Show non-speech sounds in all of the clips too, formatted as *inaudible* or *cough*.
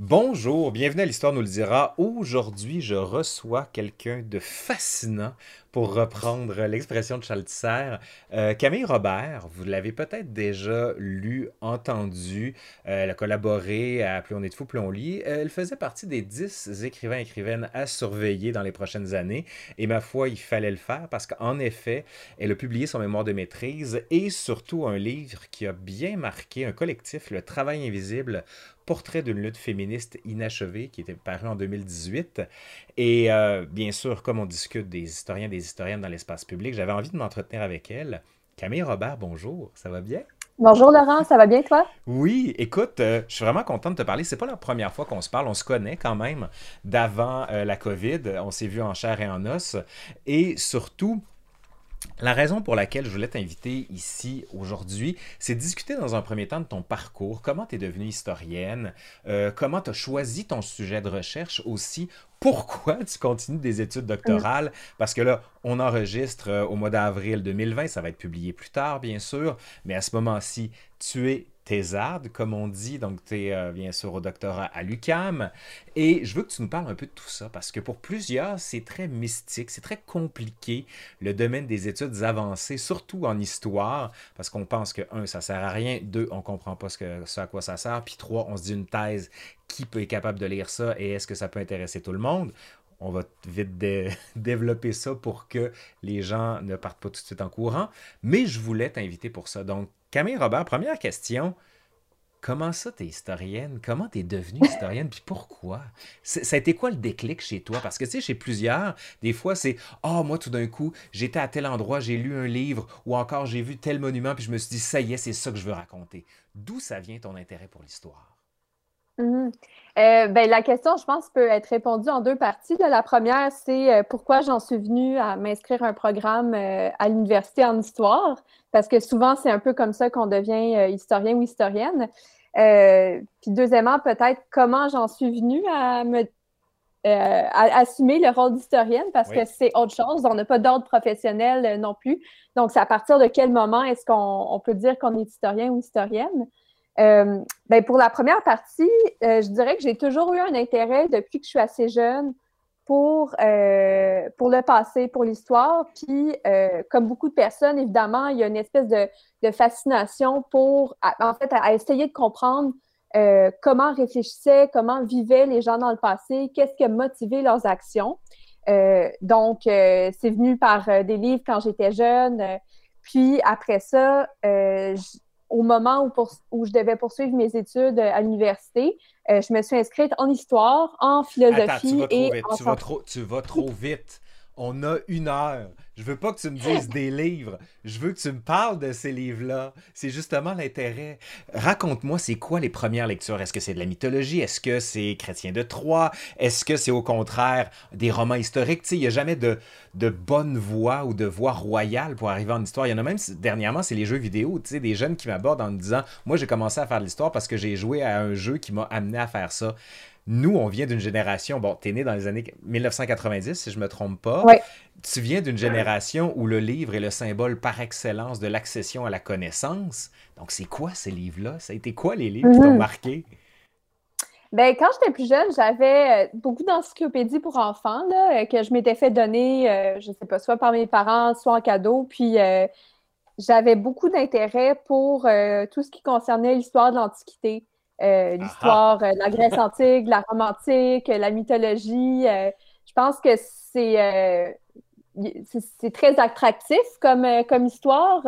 Bonjour, bienvenue à l'Histoire nous le dira. Aujourd'hui, je reçois quelqu'un de fascinant pour reprendre l'expression de Charles euh, Camille Robert, vous l'avez peut-être déjà lu, entendu. Euh, elle a collaboré à Plus on est de fou, plus on lit. Euh, elle faisait partie des dix écrivains et écrivaines à surveiller dans les prochaines années. Et ma foi, il fallait le faire parce qu'en effet, elle a publié son mémoire de maîtrise et surtout un livre qui a bien marqué un collectif, Le Travail invisible, Portrait d'une lutte féministe inachevée, qui était paru en 2018. Et bien sûr, comme on discute des historiens, des historiennes dans l'espace public. J'avais envie de m'entretenir avec elle. Camille Robert, bonjour, ça va bien? Bonjour Laurent, ça va bien toi? Oui, écoute, euh, je suis vraiment content de te parler. C'est pas la première fois qu'on se parle, on se connaît quand même d'avant euh, la COVID. On s'est vu en chair et en os. Et surtout, la raison pour laquelle je voulais t'inviter ici aujourd'hui, c'est discuter dans un premier temps de ton parcours, comment tu es devenue historienne, euh, comment tu as choisi ton sujet de recherche aussi, pourquoi tu continues des études doctorales, parce que là, on enregistre euh, au mois d'avril 2020, ça va être publié plus tard, bien sûr, mais à ce moment-ci, tu es thésarde, comme on dit. Donc, tu es euh, bien sûr au doctorat à l'UCAM. Et je veux que tu nous parles un peu de tout ça, parce que pour plusieurs, c'est très mystique, c'est très compliqué, le domaine des études avancées, surtout en histoire, parce qu'on pense que, un, ça sert à rien, deux, on comprend pas ce, que, ce à quoi ça sert, puis trois, on se dit une thèse, qui peut être capable de lire ça et est-ce que ça peut intéresser tout le monde? On va vite *laughs* développer ça pour que les gens ne partent pas tout de suite en courant. Mais je voulais t'inviter pour ça. Donc, Camille Robert, première question. Comment ça, t'es historienne? Comment t'es devenue historienne? Puis pourquoi? Ça a été quoi le déclic chez toi? Parce que, tu sais, chez plusieurs, des fois, c'est « Ah, moi, tout d'un coup, j'étais à tel endroit, j'ai lu un livre, ou encore j'ai vu tel monument, puis je me suis dit, ça y est, c'est ça que je veux raconter. » D'où ça vient ton intérêt pour l'histoire? Mmh euh, ben, la question, je pense, peut être répondue en deux parties. La première, c'est euh, pourquoi j'en suis venue à m'inscrire à un programme euh, à l'université en histoire, parce que souvent, c'est un peu comme ça qu'on devient historien ou historienne. puis deuxièmement, peut-être comment j'en suis venue à me assumer le rôle d'historienne, parce que c'est autre chose. On n'a pas d'ordre professionnel non plus. Donc, c'est à partir de quel moment est-ce qu'on peut dire qu'on est historien ou historienne? Euh, ben pour la première partie, euh, je dirais que j'ai toujours eu un intérêt depuis que je suis assez jeune pour, euh, pour le passé, pour l'histoire. Puis, comme beaucoup de personnes, évidemment, il y a une espèce de, fascination pour, en fait, à, essayer de comprendre comment réfléchissaient, comment vivaient les gens dans le passé, qu'est-ce qui a motivé leurs actions. donc, c'est venu par des livres quand j'étais jeune. puis après ça, au moment où, où, je devais poursuivre mes études à l'université, euh, je me suis inscrite en histoire, en philosophie et en tu vas, trop, tu vas trop vite. On a une heure. Je veux pas que tu me dises des livres. Je veux que tu me parles de ces livres-là. C'est justement l'intérêt. Raconte-moi, c'est quoi les premières lectures? Est-ce que c'est de la mythologie? Est-ce que c'est Chrétien de Troyes? Est-ce que c'est au contraire des romans historiques? il n'y a jamais de, de bonne voie ou de voie royale pour arriver en histoire. Il y en a même, dernièrement, c'est les jeux vidéo. Des jeunes qui m'abordent en me disant, moi, j'ai commencé à faire de l'histoire parce que j'ai joué à un jeu qui m'a amené à faire ça. Nous, on vient d'une génération, bon, tu es né dans les années 1990, si je me trompe pas. Tu viens d'une génération où le livre est le symbole par excellence de l'accession à la connaissance. Donc, c'est quoi ces livres-là? Ça a été quoi les livres qui t'ont mhm. marqué? Ben, quand j'étais plus jeune, j'avais euh, beaucoup d'encyclopédies pour enfants là, euh, que je m'étais fait donner, euh, je ne sais pas, soit par mes parents, soit en cadeau. Puis j'avais beaucoup d'intérêt pour tout ce qui concernait l'histoire de l'Antiquité. Euh, l'histoire de euh, la Grèce antique, la Rome antique, la mythologie. Euh, je pense que c'est c'est très attractif comme, comme histoire.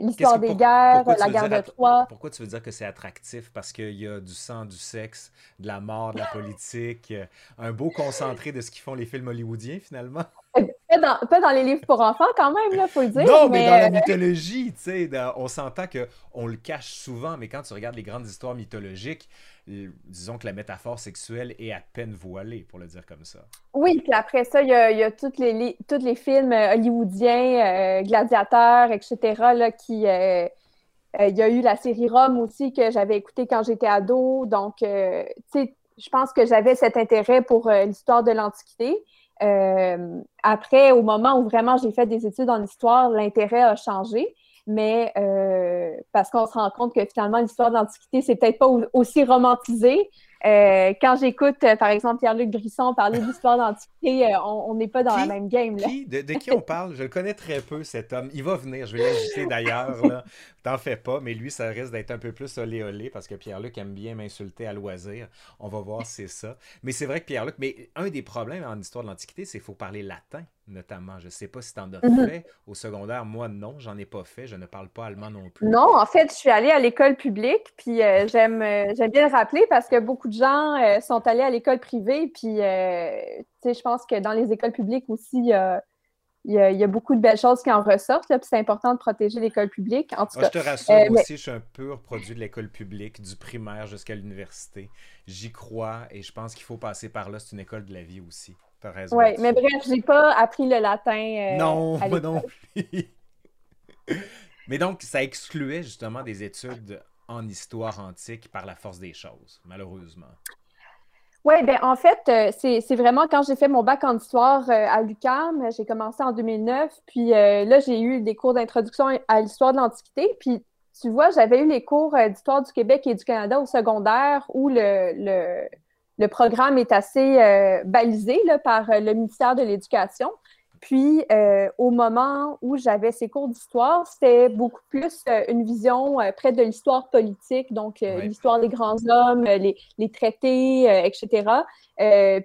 l'histoire des guerres, la guerre de Troie. Pourquoi tu veux dire que c'est attractif? Parce qu'il y a du sang, du sexe, de la mort, de la politique, un beau concentré de ce qu'ils font les films hollywoodiens finalement. *laughs* Pas dans, les livres pour enfants, quand même, il faut le dire. Non, mais, dans la euh, mythologie, tu sais, on s'entend qu'on le cache souvent, mais quand tu regardes les grandes histoires mythologiques, disons que la métaphore sexuelle est à peine voilée, pour le dire comme ça. Oui, puis après ça, il y a, y tous les, les films euh, hollywoodiens, euh, gladiateurs, etc., là, qui... il y a eu la série Rome aussi que j'avais écoutée quand j'étais ado. Donc, tu sais, je pense que j'avais cet intérêt pour l'histoire de l'Antiquité. Euh, après, au moment où vraiment j'ai fait des études en histoire, l'intérêt a changé. mais parce qu'on se rend compte que finalement, l'histoire de l'Antiquité, c'est peut-être pas aussi romantisé. Euh, quand j'écoute, euh, par exemple, Pierre-Luc Brisson parler d'histoire d'Antiquité, euh, on n'est pas dans la même game. Là. De, qui on parle? Je le connais très peu, cet homme. Il va venir, je vais l'ajouter d'ailleurs. *laughs* T'en fais pas, mais lui, ça risque d'être un peu plus olé olé parce que Pierre-Luc aime bien m'insulter à loisir. On va voir *laughs* si c'est ça. Mais c'est vrai que Pierre-Luc, mais un des problèmes en histoire de l'Antiquité, c'est qu'il faut parler latin notamment. Je ne sais pas si tu en as mhm. fait au secondaire. Moi, non, j'en ai pas fait. Je ne parle pas allemand non plus. Non, en fait, je suis allée à l'école publique, puis euh, *laughs* j'aime, euh, j'aime bien le rappeler parce que beaucoup de gens euh, sont allés à l'école privée, puis je pense que dans les écoles publiques aussi, il y a, y a, beaucoup de belles choses qui en ressortent, puis c'est important de protéger l'école publique. En tout cas, je te rassure, moi aussi, je suis un pur produit de l'école publique, du primaire jusqu'à l'université. J'y crois et je pense qu'il faut passer par là. C'est une école de la vie aussi. Oui, mais bref, j'ai pas appris le latin. Euh, non, moi non *laughs* mais donc, ça excluait justement des études en histoire antique par la force des choses, malheureusement. Oui, bien en fait, euh, c'est vraiment quand j'ai fait mon bac en histoire euh, à l'UQAM, j'ai commencé en 2009, puis là, j'ai eu des cours d'introduction à l'histoire de l'Antiquité, puis tu vois, j'avais eu les cours d'histoire du Québec et du Canada au secondaire où le le programme est assez euh, balisé par euh, le ministère de l'Éducation. Puis, euh, au moment où j'avais ces cours d'histoire, c'était beaucoup plus une vision près de l'histoire politique, donc l'histoire des grands hommes, les, traités, etc. *laughs*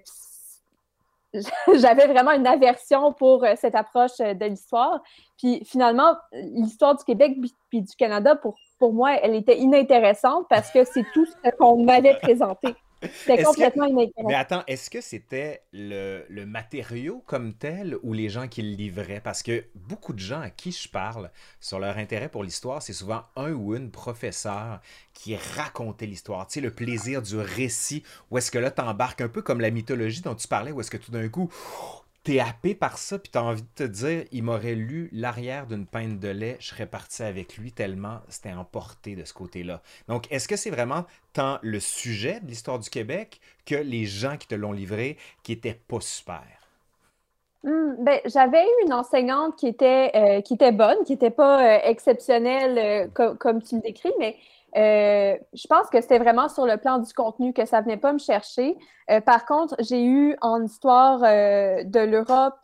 j'avais vraiment une aversion pour cette approche de l'histoire. Puis, finalement, l'histoire du Québec puis du Canada, pour, pour moi, elle était inintéressante parce que c'est tout ce qu'on m'avait présenté. C'était complètement inintéressant. Mais attends, est-ce que c'était le, le, matériau comme tel ou les gens qui le livraient? Parce que beaucoup de gens à qui je parle sur leur intérêt pour l'histoire, c'est souvent un ou une professeur qui racontait l'histoire. Tu sais, le plaisir du récit, où est-ce que là, t'embarques un peu comme la mythologie dont tu parlais, où est-ce que tout d'un coup, t'es happé par ça, puis t'as envie de te dire, il m'aurait lu l'arrière d'une pinte de lait, je serais parti avec lui tellement c'était emporté de ce côté-là. Donc, est-ce que c'est vraiment tant le sujet de l'histoire du Québec que les gens qui te l'ont livré qui étaient pas super? Hmm, ben, j'avais eu une enseignante qui était, euh, qui était bonne, qui n'était pas euh, exceptionnelle euh, comme tu le décris, mais euh, je pense que c'était vraiment sur le plan du contenu que ça venait pas me chercher. Euh, par contre, j'ai eu en histoire euh, de l'Europe,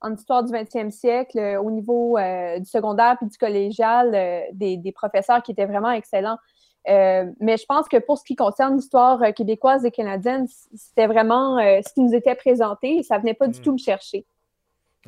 en histoire du 20e siècle, au niveau du secondaire puis du collégial, des, des, professeurs qui étaient vraiment excellents. mais je pense que pour ce qui concerne l'histoire québécoise et canadienne, c'était vraiment ce qui nous était présenté et ça venait pas du hmm. tout me chercher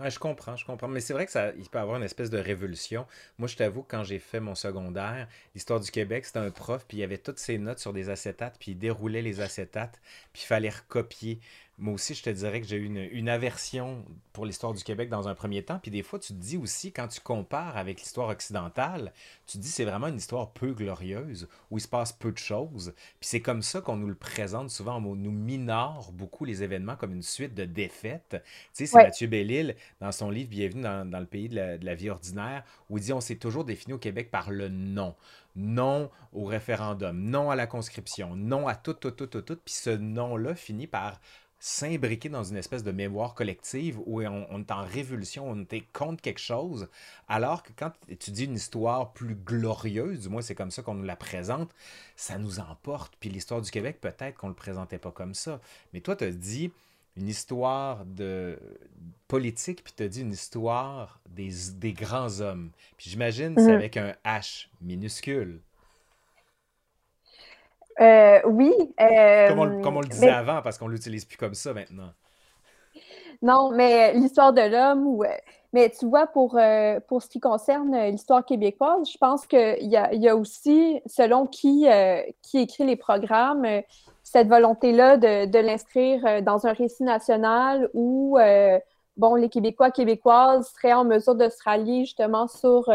je comprends, je comprends. Mais c'est vrai que ça, il peut avoir une espèce de révolution. Moi, je t'avoue, quand j'ai fait mon secondaire, l'histoire du Québec, c'était un prof, puis il y avait toutes ses notes sur des acétates, puis il déroulait les acétates, puis il fallait recopier moi aussi, je te dirais que j'ai eu une, aversion pour l'histoire du Québec dans un premier temps. Puis des fois, tu te dis aussi, quand tu compares avec l'histoire occidentale, tu te dis c'est vraiment une histoire peu glorieuse, où il se passe peu de choses. Puis c'est comme ça qu'on nous le présente souvent. On nous minore beaucoup les événements comme une suite de défaites. Tu sais, c'est Mathieu Bellil, dans son livre Bienvenue dans, le pays de la, de la, vie ordinaire, où il dit on s'est toujours défini au Québec par le non non au référendum, non à la conscription, non à tout, tout, tout, tout, tout. Puis ce non-là finit par s'imbriquer dans une espèce de mémoire collective où on, est en révolution, on est contre quelque chose, alors que quand tu dis une histoire plus glorieuse, du moins c'est comme ça qu'on nous la présente, ça nous emporte. Puis l'histoire du Québec, peut-être qu'on ne le présentait pas comme ça. Mais toi, tu as dit une histoire de politique, puis tu as dit une histoire des, des grands hommes. Puis j'imagine, c'est mhm. avec un H minuscule. Euh, oui. Euh, comme, on, le disait avant, parce qu'on l'utilise plus comme ça maintenant. Non, mais l'histoire de l'homme, ou, euh, mais tu vois, pour, pour ce qui concerne l'histoire québécoise, je pense qu'il y a, y a aussi, selon qui, qui écrit les programmes, cette volonté-là de, de l'inscrire dans un récit national où, bon, les Québécois, Québécoises seraient en mesure de se rallier justement sur,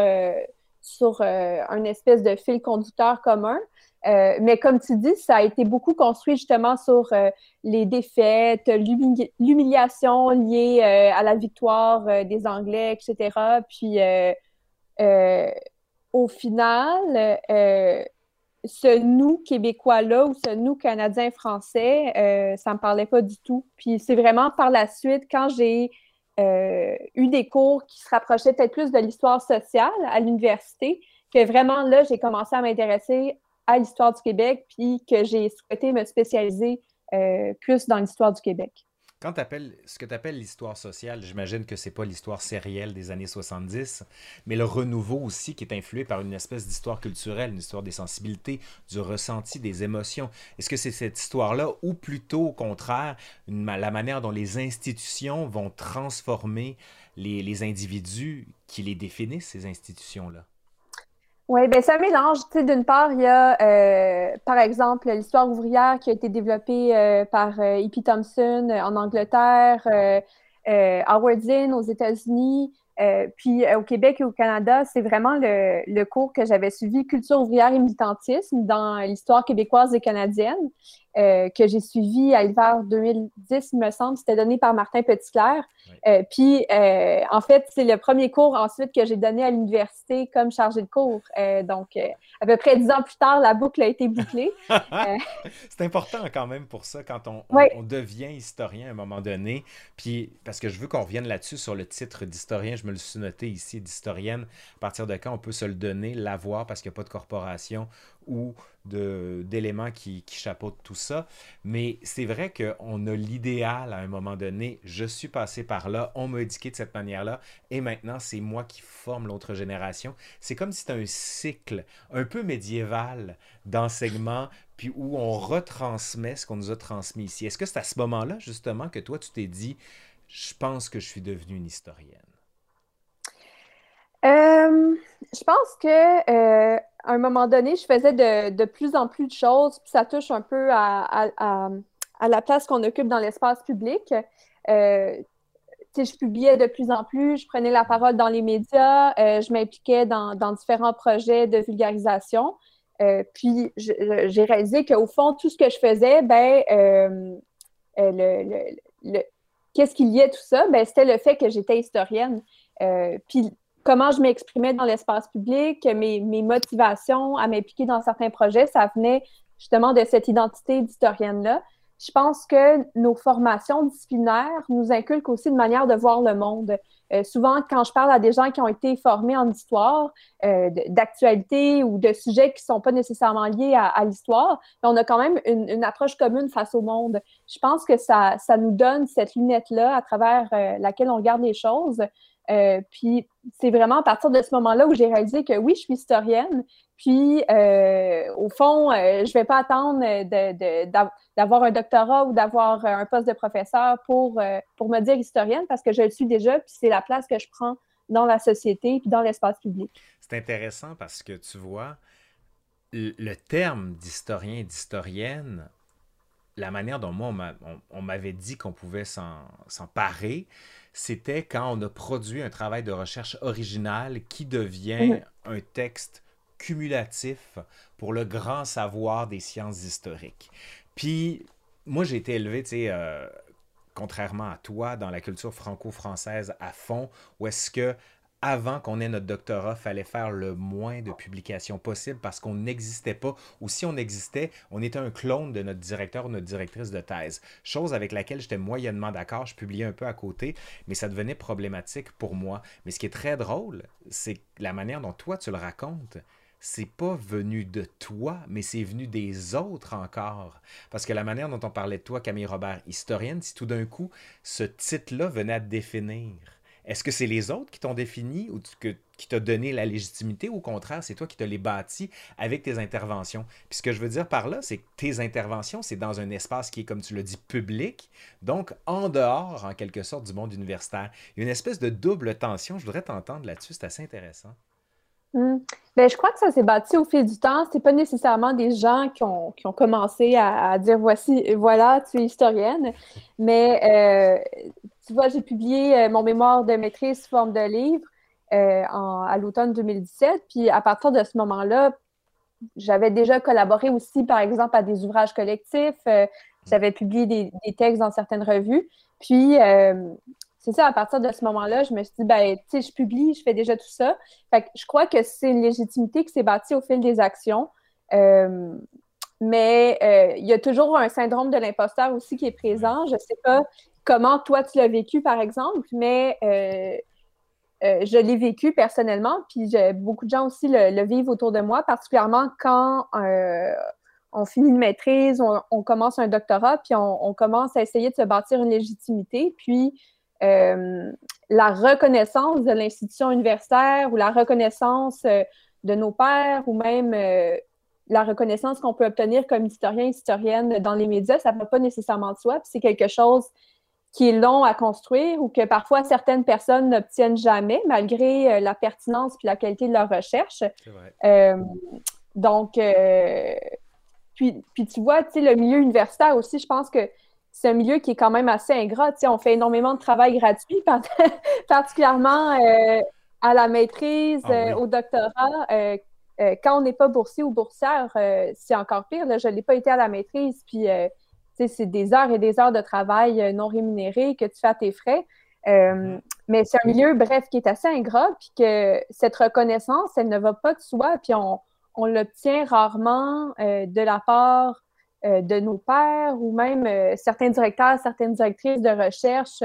sur un espèce de fil conducteur commun. Euh, mais comme tu dis, ça a été beaucoup construit justement sur euh, les défaites, l'humiliation liée euh, à la victoire des Anglais, etc. Puis au final, ce nous québécois-là ou ce nous canadien-français, ça me parlait pas du tout. Puis c'est vraiment par la suite, quand j'ai eu des cours qui se rapprochaient peut-être plus de l'histoire sociale à l'université, que vraiment là, j'ai commencé à m'intéresser à l'histoire du Québec, puis que j'ai souhaité me spécialiser plus dans l'histoire du Québec. Quand tu appelles ce que tu appelles l'histoire sociale, j'imagine que c'est pas l'histoire sérielle des années 70, mais le renouveau aussi qui est influé par une espèce d'histoire culturelle, une histoire des sensibilités, du ressenti, des émotions. Est-ce que c'est cette histoire-là ou plutôt au contraire la manière dont les institutions vont transformer les individus qui les définissent, ces institutions-là? Oui, ben ça mélange. Tu sais, d'une part, il y a, euh, par exemple, l'histoire ouvrière qui a été développée euh, par euh, E.P. Thompson en Angleterre, Howard Zinn aux États-Unis, puis au Québec et au Canada. C'est vraiment le, cours que j'avais suivi, Culture ouvrière et militantisme, dans l'histoire québécoise et canadienne. Euh, que j'ai suivi à l'hiver 2010, il me semble. C'était donné par Martin Petitclerc. Euh, puis, euh, en fait, c'est le premier cours ensuite que j'ai donné à l'université comme chargé de cours. donc, à peu près dix ans plus tard, la boucle a été bouclée. *laughs* c'est important quand même pour ça, quand on, on, devient historien à un moment donné. Puis, parce que je veux qu'on revienne là-dessus sur le titre d'historien, je me le suis noté ici, d'historienne. À partir de quand on peut se le donner, l'avoir, parce qu'il n'y a pas de corporation ou d'éléments qui, qui chapeautent tout ça. Mais c'est vrai qu'on a l'idéal à un moment donné. Je suis passé par là, on m'a éduqué de cette manière-là, et maintenant c'est moi qui forme l'autre génération. C'est comme si c'était un cycle un peu médiéval d'enseignement, puis où on retransmet ce qu'on nous a transmis ici. Est-ce que c'est à ce moment-là, justement, que toi, tu t'es dit, je pense que je suis devenue une historienne? Euh, je pense que euh, à un moment donné, je faisais de, plus en plus de choses, puis ça touche un peu à, la place qu'on occupe dans l'espace public. Euh, je publiais de plus en plus, je prenais la parole dans les médias, je m'impliquais dans, différents projets de vulgarisation. puis j'ai réalisé qu'au fond, tout ce que je faisais, ben, le, qu'est-ce qu'il y a tout ça? Ben, c'était le fait que j'étais historienne. puis comment je m'exprimais dans l'espace public, mes, motivations à m'impliquer dans certains projets, ça venait justement de cette identité d'historienne-là. Je pense que nos formations disciplinaires nous inculquent aussi une manière de voir le monde. Euh, souvent, quand je parle à des gens qui ont été formés en histoire, euh, d'actualité ou de sujets qui ne sont pas nécessairement liés à, l'histoire, on a quand même une, approche commune face au monde. Je pense que ça, ça nous donne cette lunette-là à travers euh, laquelle on regarde les choses. Euh, puis c'est vraiment à partir de ce moment-là où j'ai réalisé que oui, je suis historienne. Puis euh, au fond, euh, je ne vais pas attendre d'avoir un doctorat ou d'avoir un poste de professeur pour, pour me dire historienne parce que je le suis déjà, puis c'est la place que je prends dans la société puis dans l'espace public. C'est intéressant parce que tu vois, le terme d'historien et d'historienne, la manière dont moi on m'avait dit qu'on pouvait s'en parer, c'était quand on a produit un travail de recherche original qui devient un texte cumulatif pour le grand savoir des sciences historiques. Puis, moi, j'ai été élevé, tu sais, euh, contrairement à toi, dans la culture franco-française à fond, où est-ce que avant qu'on ait notre doctorat, fallait faire le moins de publications possible parce qu'on n'existait pas, ou si on existait, on était un clone de notre directeur ou notre directrice de thèse. Chose avec laquelle j'étais moyennement d'accord, je publiais un peu à côté, mais ça devenait problématique pour moi. Mais ce qui est très drôle, c'est la manière dont toi tu le racontes c'est pas venu de toi, mais c'est venu des autres encore. Parce que la manière dont on parlait de toi, Camille Robert, historienne, si tout d'un coup, ce titre-là venait à te définir, est-ce que c'est les autres qui t'ont défini ou qui t'ont donné la légitimité ou au contraire, c'est toi qui te les bâti avec tes interventions? Puis ce que je veux dire par là, c'est que tes interventions, c'est dans un espace qui est, comme tu le dis, public, donc en dehors, en quelque sorte, du monde universitaire. Il y a une espèce de double tension. Je voudrais t'entendre là-dessus, c'est assez intéressant. Hmm. Ben, je crois que ça s'est bâti au fil du temps. C'est pas nécessairement des gens qui ont, qui ont commencé à, dire voici, voilà, tu es historienne. Mais euh, tu vois, j'ai publié euh, mon mémoire de maîtrise sous forme de livre euh, à l'automne 2017. Puis à partir de ce moment-là, j'avais déjà collaboré aussi, par exemple, à des ouvrages collectifs. J'avais publié des, textes dans certaines revues. Puis, c'est ça, à partir de ce moment-là, je me suis dit, ben, tu sais, je publie, je fais déjà tout ça. Fait que je crois que c'est une légitimité qui s'est bâtie au fil des actions. mais il y a toujours un syndrome de l'imposteur aussi qui est présent. Je ne sais pas comment toi tu l'as vécu, par exemple, mais je l'ai vécu personnellement, puis beaucoup de gens aussi le, vivent autour de moi, particulièrement quand on finit une maîtrise, on, commence un doctorat, puis on, commence à essayer de se bâtir une légitimité, puis euh, la reconnaissance de l'institution universitaire ou la reconnaissance euh, de nos pairs ou même euh, la reconnaissance qu'on peut obtenir comme historien, historienne dans les médias, ça ne va pas nécessairement de soi, c'est quelque chose qui est long à construire ou que parfois certaines personnes n'obtiennent jamais malgré la pertinence puis la qualité de leur recherche. donc, puis, puis tu vois, le milieu universitaire aussi, je pense que c'est un milieu qui est quand même assez ingrat. On fait énormément de travail gratuit, *laughs* particulièrement euh, à la maîtrise, ah euh, au doctorat. Euh, quand on n'est pas boursier ou boursière, c'est encore pire. je n'ai pas été à la maîtrise, puis c'est des heures et des heures de travail non rémunéré que tu fais à tes frais. Mm-hmm. Mais c'est un milieu, bref, qui est assez ingrat, puis que cette reconnaissance, elle ne va pas de soi, puis on, on l'obtient rarement euh, de la part de nos pairs ou même euh, certains directeurs, certaines directrices de recherche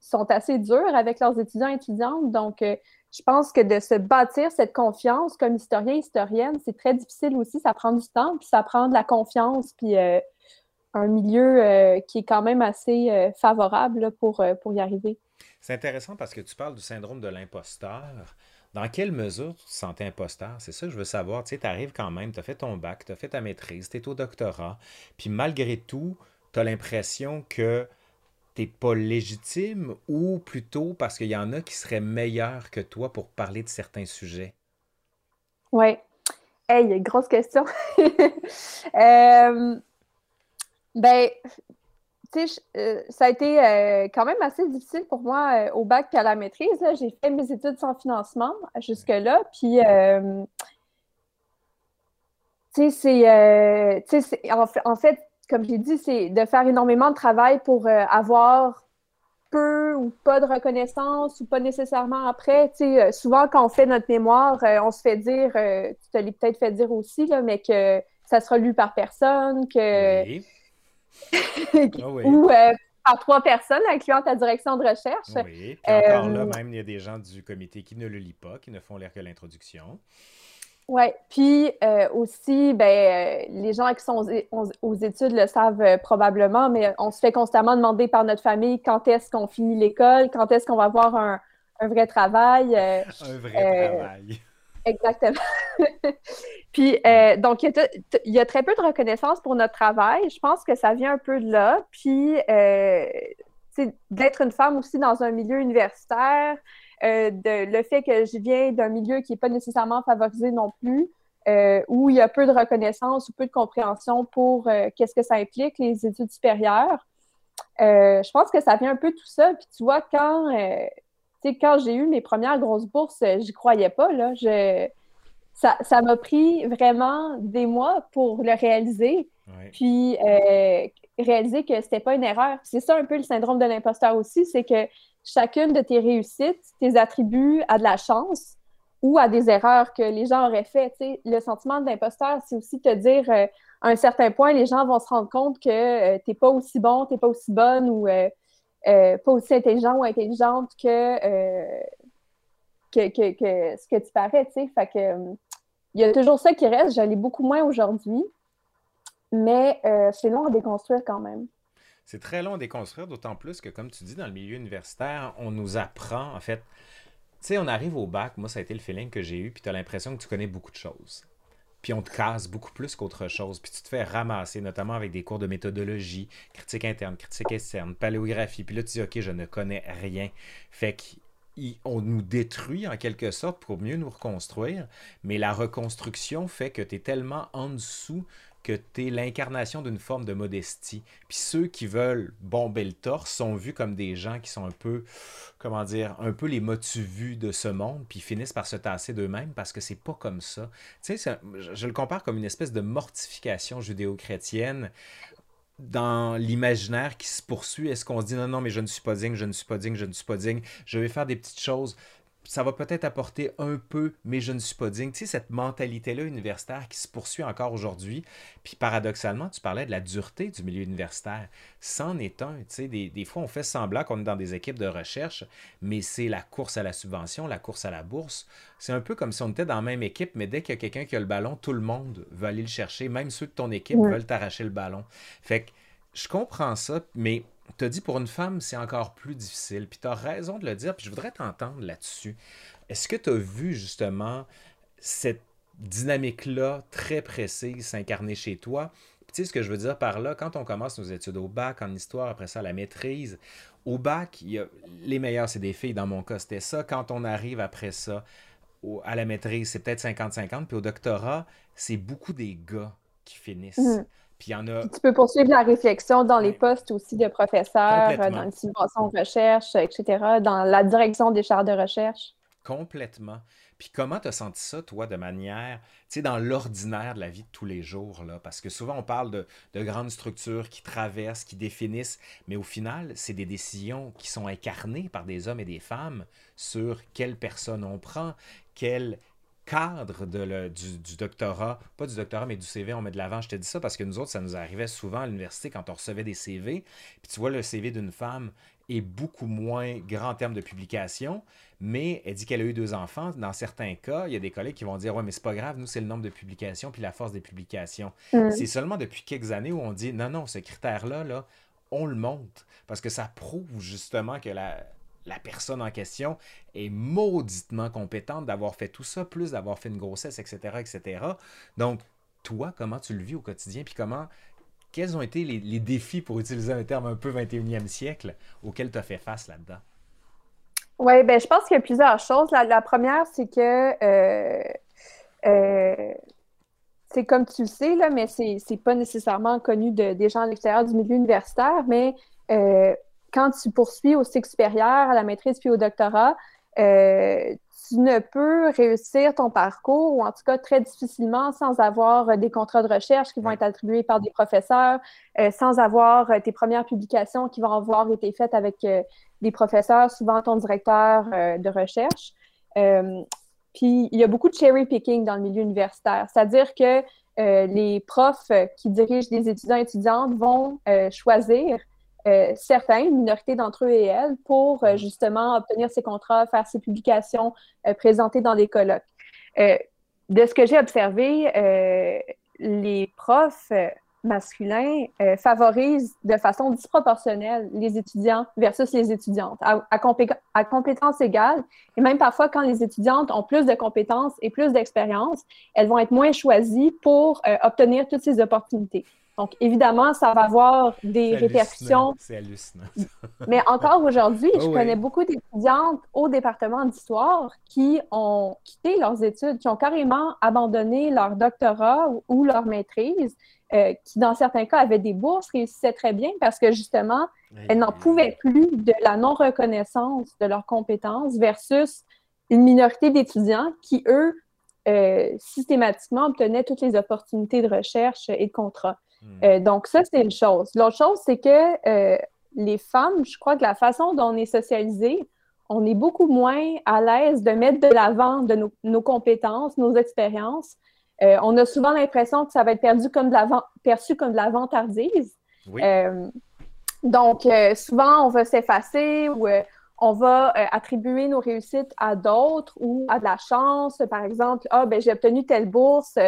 sont assez durs avec leurs étudiants et étudiantes. Donc, je pense que de se bâtir cette confiance comme historien, historienne, c'est très difficile aussi. Ça prend du temps, puis ça prend de la confiance, puis un milieu qui est quand même assez favorable pour y arriver. C'est intéressant parce que tu parles du syndrome de l'imposteur. Dans quelle mesure tu te sentais imposteur? C'est ça que je veux savoir. Tu sais, arrives quand même, tu as fait ton bac, tu as fait ta maîtrise, tu es au doctorat, puis malgré tout, tu as l'impression que tu n'es pas légitime ou plutôt parce qu'il y en a qui seraient meilleurs que toi pour parler de certains sujets? Oui. Hey, grosse question. *laughs* euh, ben, euh, ça a été euh, quand même assez difficile pour moi euh, au bac et à la maîtrise. J'ai fait mes études sans financement jusque-là. Puis, tu sais, c'est. En, en, fait, comme j'ai dit, c'est de faire énormément de travail pour avoir peu ou pas de reconnaissance ou pas nécessairement après. Sais, souvent, quand on fait notre mémoire, on se fait dire, tu te l'as peut-être fait dire aussi, là, mais que ça sera lu par personne, que. *laughs* Ah ou euh, par trois personnes, incluant ta direction de recherche. Oui, puis encore là, euh, même, il y a des gens du comité qui ne le lisent pas, qui ne font l'air que l'introduction. Oui, puis euh, aussi, ben, les gens qui sont aux, études le savent probablement, mais on se fait constamment demander par notre famille quand est-ce qu'on finit l'école, quand est-ce qu'on va avoir un vrai travail. un vrai travail. Exactement. *laughs* Puis, euh, donc, il y, a très peu de reconnaissance pour notre travail. Je pense que ça vient un peu de là. Puis, euh, d'être une femme aussi dans un milieu universitaire, euh, le fait que je viens d'un milieu qui n'est pas nécessairement favorisé non plus, où il y a peu de reconnaissance ou peu de compréhension pour qu'est-ce que ça implique, les études supérieures. je pense que ça vient un peu de tout ça. Puis, tu vois, quand quand j'ai eu mes premières grosses bourses, j'y croyais pas. Là. Je, ça m'a pris vraiment des mois pour le réaliser. Puis euh, réaliser que c'était pas une erreur. C'est ça un peu le syndrome de l'imposteur aussi, c'est que chacune de tes réussites, tes attributs à de la chance ou à des erreurs que les gens auraient fait. Le sentiment d'imposteur, c'est aussi te dire euh, à un certain point, les gens vont se rendre compte que euh, tu n'es pas aussi bon, tu n'es pas aussi bonne ou pas aussi intelligent ou intelligente que, que, que, ce que tu parais. Fait que il y a toujours ça qui reste. J'allais beaucoup moins aujourd'hui, mais euh, c'est long à déconstruire quand même. C'est très long à déconstruire, d'autant plus que, comme tu dis, dans le milieu universitaire, on nous apprend, en fait, tu sais, on arrive au bac, moi, ça a été le feeling que j'ai eu, puis tu as l'impression que tu connais beaucoup de choses. Puis on te casse beaucoup plus qu'autre chose, puis tu te fais ramasser, notamment avec des cours de méthodologie, critique interne, critique externe, paléographie, puis là, tu dis, OK, je ne connais rien. Fait que on nous détruit en quelque sorte pour mieux nous reconstruire, mais la reconstruction fait que tu es tellement en dessous que tu es l'incarnation d'une forme de modestie. Puis ceux qui veulent bomber le torse sont vus comme des gens qui sont un peu, comment dire, un peu les motus vus de ce monde, puis finissent par se tasser d'eux-mêmes parce que c'est pas comme ça. Tu sais, je le compare comme une espèce de mortification judéo-chrétienne dans l'imaginaire qui se poursuit, est-ce qu'on se dit non, non, mais je ne suis pas digne, je ne suis pas digne, je ne suis pas digne, je vais faire des petites choses. Ça va peut-être apporter un peu, mais je ne suis pas digne. Tu sais, cette mentalité-là universitaire qui se poursuit encore aujourd'hui. Puis paradoxalement, tu parlais de la dureté du milieu universitaire. C'en est un. Tu sais, des, des fois, on fait semblant qu'on est dans des équipes de recherche, mais c'est la course à la subvention, la course à la bourse. C'est un peu comme si on était dans la même équipe, mais dès qu'il y a quelqu'un qui a le ballon, tout le monde veut aller le chercher. Même ceux de ton équipe veulent t'arracher le ballon. Fait que je comprends ça, mais tu as dit pour une femme, c'est encore plus difficile. Puis tu as raison de le dire, puis je voudrais t'entendre là-dessus. Est-ce que tu as vu justement cette dynamique-là très précise s'incarner chez toi? Puis, tu sais ce que je veux dire par là, quand on commence nos études au bac, en histoire, après ça, la maîtrise, au bac, les meilleurs, c'est des filles. Dans mon cas, c'était ça. Quand on arrive après ça à la maîtrise, c'est peut-être 50-50. Puis au doctorat, c'est beaucoup des gars qui finissent. Mmh. Puis Tu peux poursuivre la réflexion dans les postes aussi de professeurs, dans les subventions de recherche, etc., dans la direction des chaires de recherche. Complètement. Puis comment tu as senti ça, toi, de manière, tu sais, dans l'ordinaire de la vie de tous les jours, là? Parce que souvent, on parle de, de, grandes structures qui traversent, qui définissent, mais au final, c'est des décisions qui sont incarnées par des hommes et des femmes sur quelle personne on prend, quelle cadre de du, doctorat, pas du doctorat, mais du CV, on met de l'avant. Je te dis ça parce que nous autres, ça nous arrivait souvent à l'université quand on recevait des CV. Puis tu vois, le CV d'une femme est beaucoup moins grand en termes de publication, mais elle dit qu'elle a eu deux enfants. Dans certains cas, il y a des collègues qui vont dire Ouais, mais c'est pas grave, nous, c'est le nombre de publications puis la force des publications. Mm. C'est seulement depuis quelques années où on dit Non, non, ce critère-là, là, on le monte parce que ça prouve justement que la, la personne en question est mauditement compétente d'avoir fait tout ça, plus d'avoir fait une grossesse, etc., etc. Donc, toi, comment tu le vis au quotidien, puis comment, quels ont été les, défis, pour utiliser un terme un peu 21e siècle, auxquels tu as fait face là-dedans? Oui, ben, je pense qu'il y a plusieurs choses. La, première, c'est que euh, euh, c'est comme tu le sais, là, mais c'est, pas nécessairement connu de, des gens à l'extérieur du milieu universitaire, mais euh, quand tu poursuis au cycle supérieur, à la maîtrise puis au doctorat, euh, tu ne peux réussir ton parcours, ou en tout cas très difficilement, sans avoir des contrats de recherche qui vont être attribués par des professeurs, euh, sans avoir tes premières publications qui vont avoir été faites avec euh, des professeurs, souvent ton directeur de recherche. puis il y a beaucoup de cherry picking dans le milieu universitaire, c'est-à-dire que les profs qui dirigent des étudiants et étudiantes vont choisir euh, certains, une minorité d'entre eux et elles, pour euh, justement obtenir ces contrats, faire ces publications, euh, présenter dans les colloques. de ce que j'ai observé, les profs masculins favorisent de façon disproportionnelle les étudiants versus les étudiantes, à, à, compétences égales. Et même parfois, quand les étudiantes ont plus de compétences et plus d'expérience, elles vont être moins choisies pour obtenir toutes ces opportunités. Donc, évidemment, ça va avoir des répercussions. C'est hallucinant. *laughs* Mais encore aujourd'hui, je connais beaucoup d'étudiantes au département d'histoire qui ont quitté leurs études, qui ont carrément abandonné leur doctorat ou, leur maîtrise, euh, qui, dans certains cas, avaient des bourses, réussissaient très bien parce que, justement, elles n'en pouvaient plus de la non-reconnaissance de leurs compétences versus une minorité d'étudiants qui, eux, euh, systématiquement obtenaient toutes les opportunités de recherche et de contrat. Hmm. Euh, donc, ça, c'est une chose. L'autre chose, c'est que euh, les femmes, je crois que la façon dont on est socialisé, on est beaucoup moins à l'aise de mettre de l'avant de nos, compétences, nos expériences. Euh, on a souvent l'impression que ça va être perdu comme de la perçu comme de la vantardise. donc, souvent, on va s'effacer ou on va attribuer nos réussites à d'autres ou à de la chance. Par exemple, ah, ben, j'ai obtenu telle bourse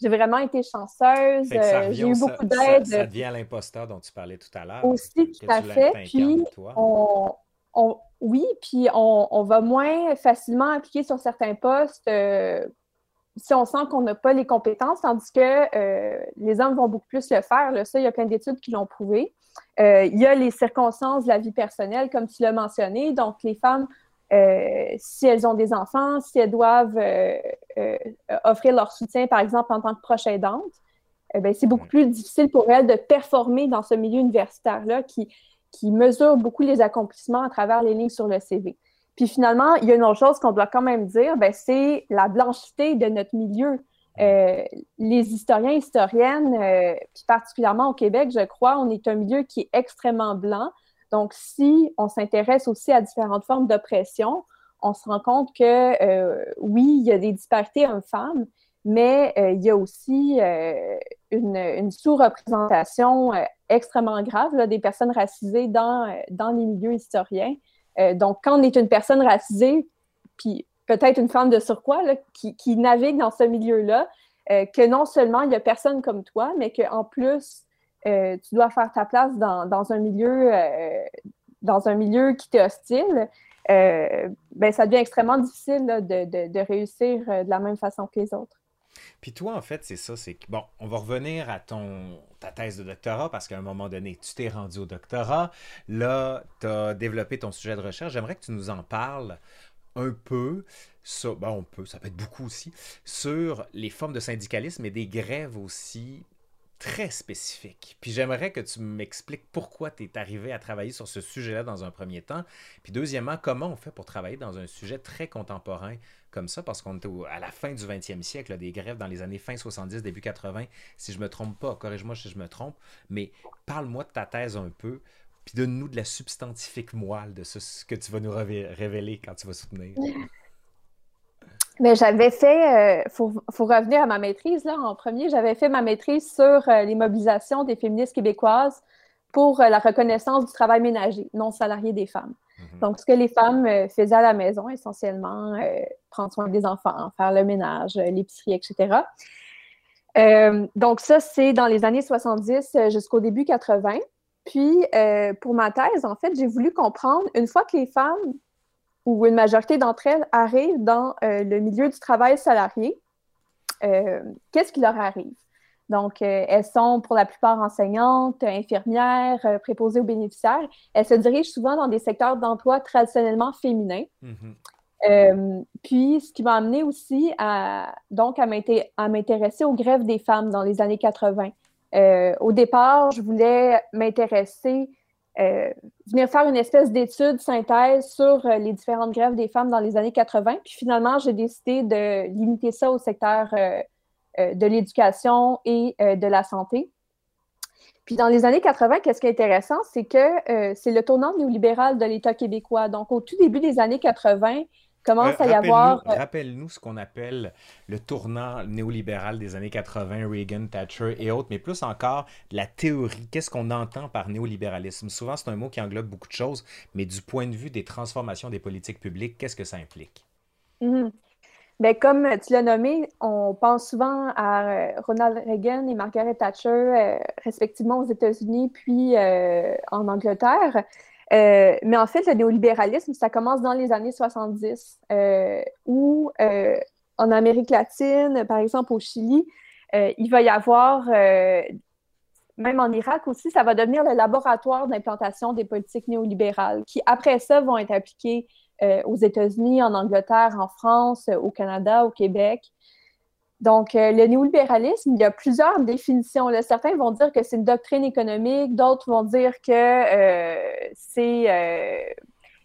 j'ai vraiment été chanceuse. Euh, j'ai eu beaucoup d'aide. Ça, devient l'imposteur dont tu parlais tout à l'heure. Aussi, tout à fait. Puis, on, oui, puis on, va moins facilement appliquer sur certains postes euh, si on sent qu'on n'a pas les compétences, tandis que euh, les hommes vont beaucoup plus le faire. Là. Ça, il y a plein d'études qui l'ont prouvé. il y a les circonstances de la vie personnelle, comme tu l'as mentionné. Donc, les femmes euh, si elles ont des enfants, si elles doivent euh, euh, offrir leur soutien, par exemple, en tant que proche aidante, eh c'est beaucoup plus difficile pour elles de performer dans ce milieu universitaire-là qui, qui mesure beaucoup les accomplissements à travers les lignes sur le CV. Puis finalement, il y a une autre chose qu'on doit quand même dire, ben, c'est la blanchité de notre milieu. les historiens, historiennes, puis particulièrement au Québec, je crois, on est un milieu qui est extrêmement blanc. Donc, si on s'intéresse aussi à différentes formes d'oppression, on se rend compte que oui, il y a des disparités hommes-femmes, mais il y a aussi une, sous-représentation extrêmement grave des personnes racisées dans, dans les milieux historiens. donc, quand on est une personne racisée, puis peut-être une femme de surcroît qui, qui, navigue dans ce milieu-là, que non seulement il n'y a personne comme toi, mais qu'en plus, euh, tu dois faire ta place dans, un milieu euh, dans un milieu qui t'est hostile, euh, ben, ça devient extrêmement difficile de, réussir de la même façon que les autres. Puis toi, en fait, c'est ça, c'est que, bon, on va revenir à ton, ta thèse de doctorat parce qu'à un moment donné, tu t'es rendu au doctorat. Là, tu as développé ton sujet de recherche. J'aimerais que tu nous en parles un peu, ça, ben on peut, ça peut être beaucoup aussi, sur les formes de syndicalisme et des grèves aussi très spécifique. Puis j'aimerais que tu m'expliques pourquoi tu es arrivé à travailler sur ce sujet-là dans un premier temps. Puis deuxièmement, comment on fait pour travailler dans un sujet très contemporain comme ça, parce qu'on était à la fin du 20e siècle, des grèves dans les années fin 70, début 80, si je me trompe pas, corrige-moi si je me trompe, mais parle-moi de ta thèse un peu, puis donne-nous de la substantifique moelle de ce que tu vas nous révéler quand tu vas soutenir. *laughs* Mais j'avais fait, il euh, faut, revenir à ma maîtrise là, en premier, j'avais fait ma maîtrise sur euh, les mobilisations des féministes québécoises pour euh, la reconnaissance du travail ménager non salarié des femmes. Mhm. Donc, ce que les femmes faisaient à la maison, essentiellement, prendre soin des enfants, faire le ménage, l'épicerie, etc. donc, ça, c'est dans les années 70 jusqu'au début 80. Puis, pour ma thèse, en fait, j'ai voulu comprendre, une fois que les femmes où une majorité d'entre elles arrivent dans euh, le milieu du travail salarié, euh, qu'est-ce qui leur arrive? Donc, euh, elles sont pour la plupart enseignantes, infirmières, préposées aux bénéficiaires. Elles se dirigent souvent dans des secteurs d'emploi traditionnellement féminins. Mm-hmm. puis, ce qui m'a amené aussi à, donc, à m'intéresser aux grèves des femmes dans les années 80. au départ, je voulais m'intéresser euh, venir faire une espèce d'étude synthèse sur euh, les différentes grèves des femmes dans les années 80. Puis finalement, j'ai décidé de limiter ça au secteur euh, de l'éducation et de la santé. Puis dans les années 80, qu'est-ce qui est intéressant, c'est que c'est le tournant néolibéral de l'État québécois. Donc au tout début des années 80, commence à y avoir. Euh, rappelle-nous ce qu'on appelle le tournant néolibéral des années 80, Reagan, Thatcher et autres, mais plus encore la théorie. Qu'est-ce qu'on entend par néolibéralisme? Souvent, c'est un mot qui englobe beaucoup de choses, mais du point de vue des transformations des politiques publiques, qu'est-ce que ça implique? Ben, comme tu l'as nommé, on pense souvent à euh, Ronald Reagan et Margaret Thatcher, euh, respectivement aux États-Unis puis en Angleterre. Euh, mais en fait, le néolibéralisme, ça commence dans les années 70, euh, où euh, en Amérique latine, par exemple au Chili, il va y avoir, même en Irak aussi, ça va devenir le laboratoire d'implantation des politiques néolibérales, qui après ça vont être appliquées aux États-Unis, en Angleterre, en France, au Canada, au Québec. Donc, euh, le néolibéralisme, il y a plusieurs définitions. Certains vont dire que c'est une doctrine économique, d'autres vont dire que euh, c'est,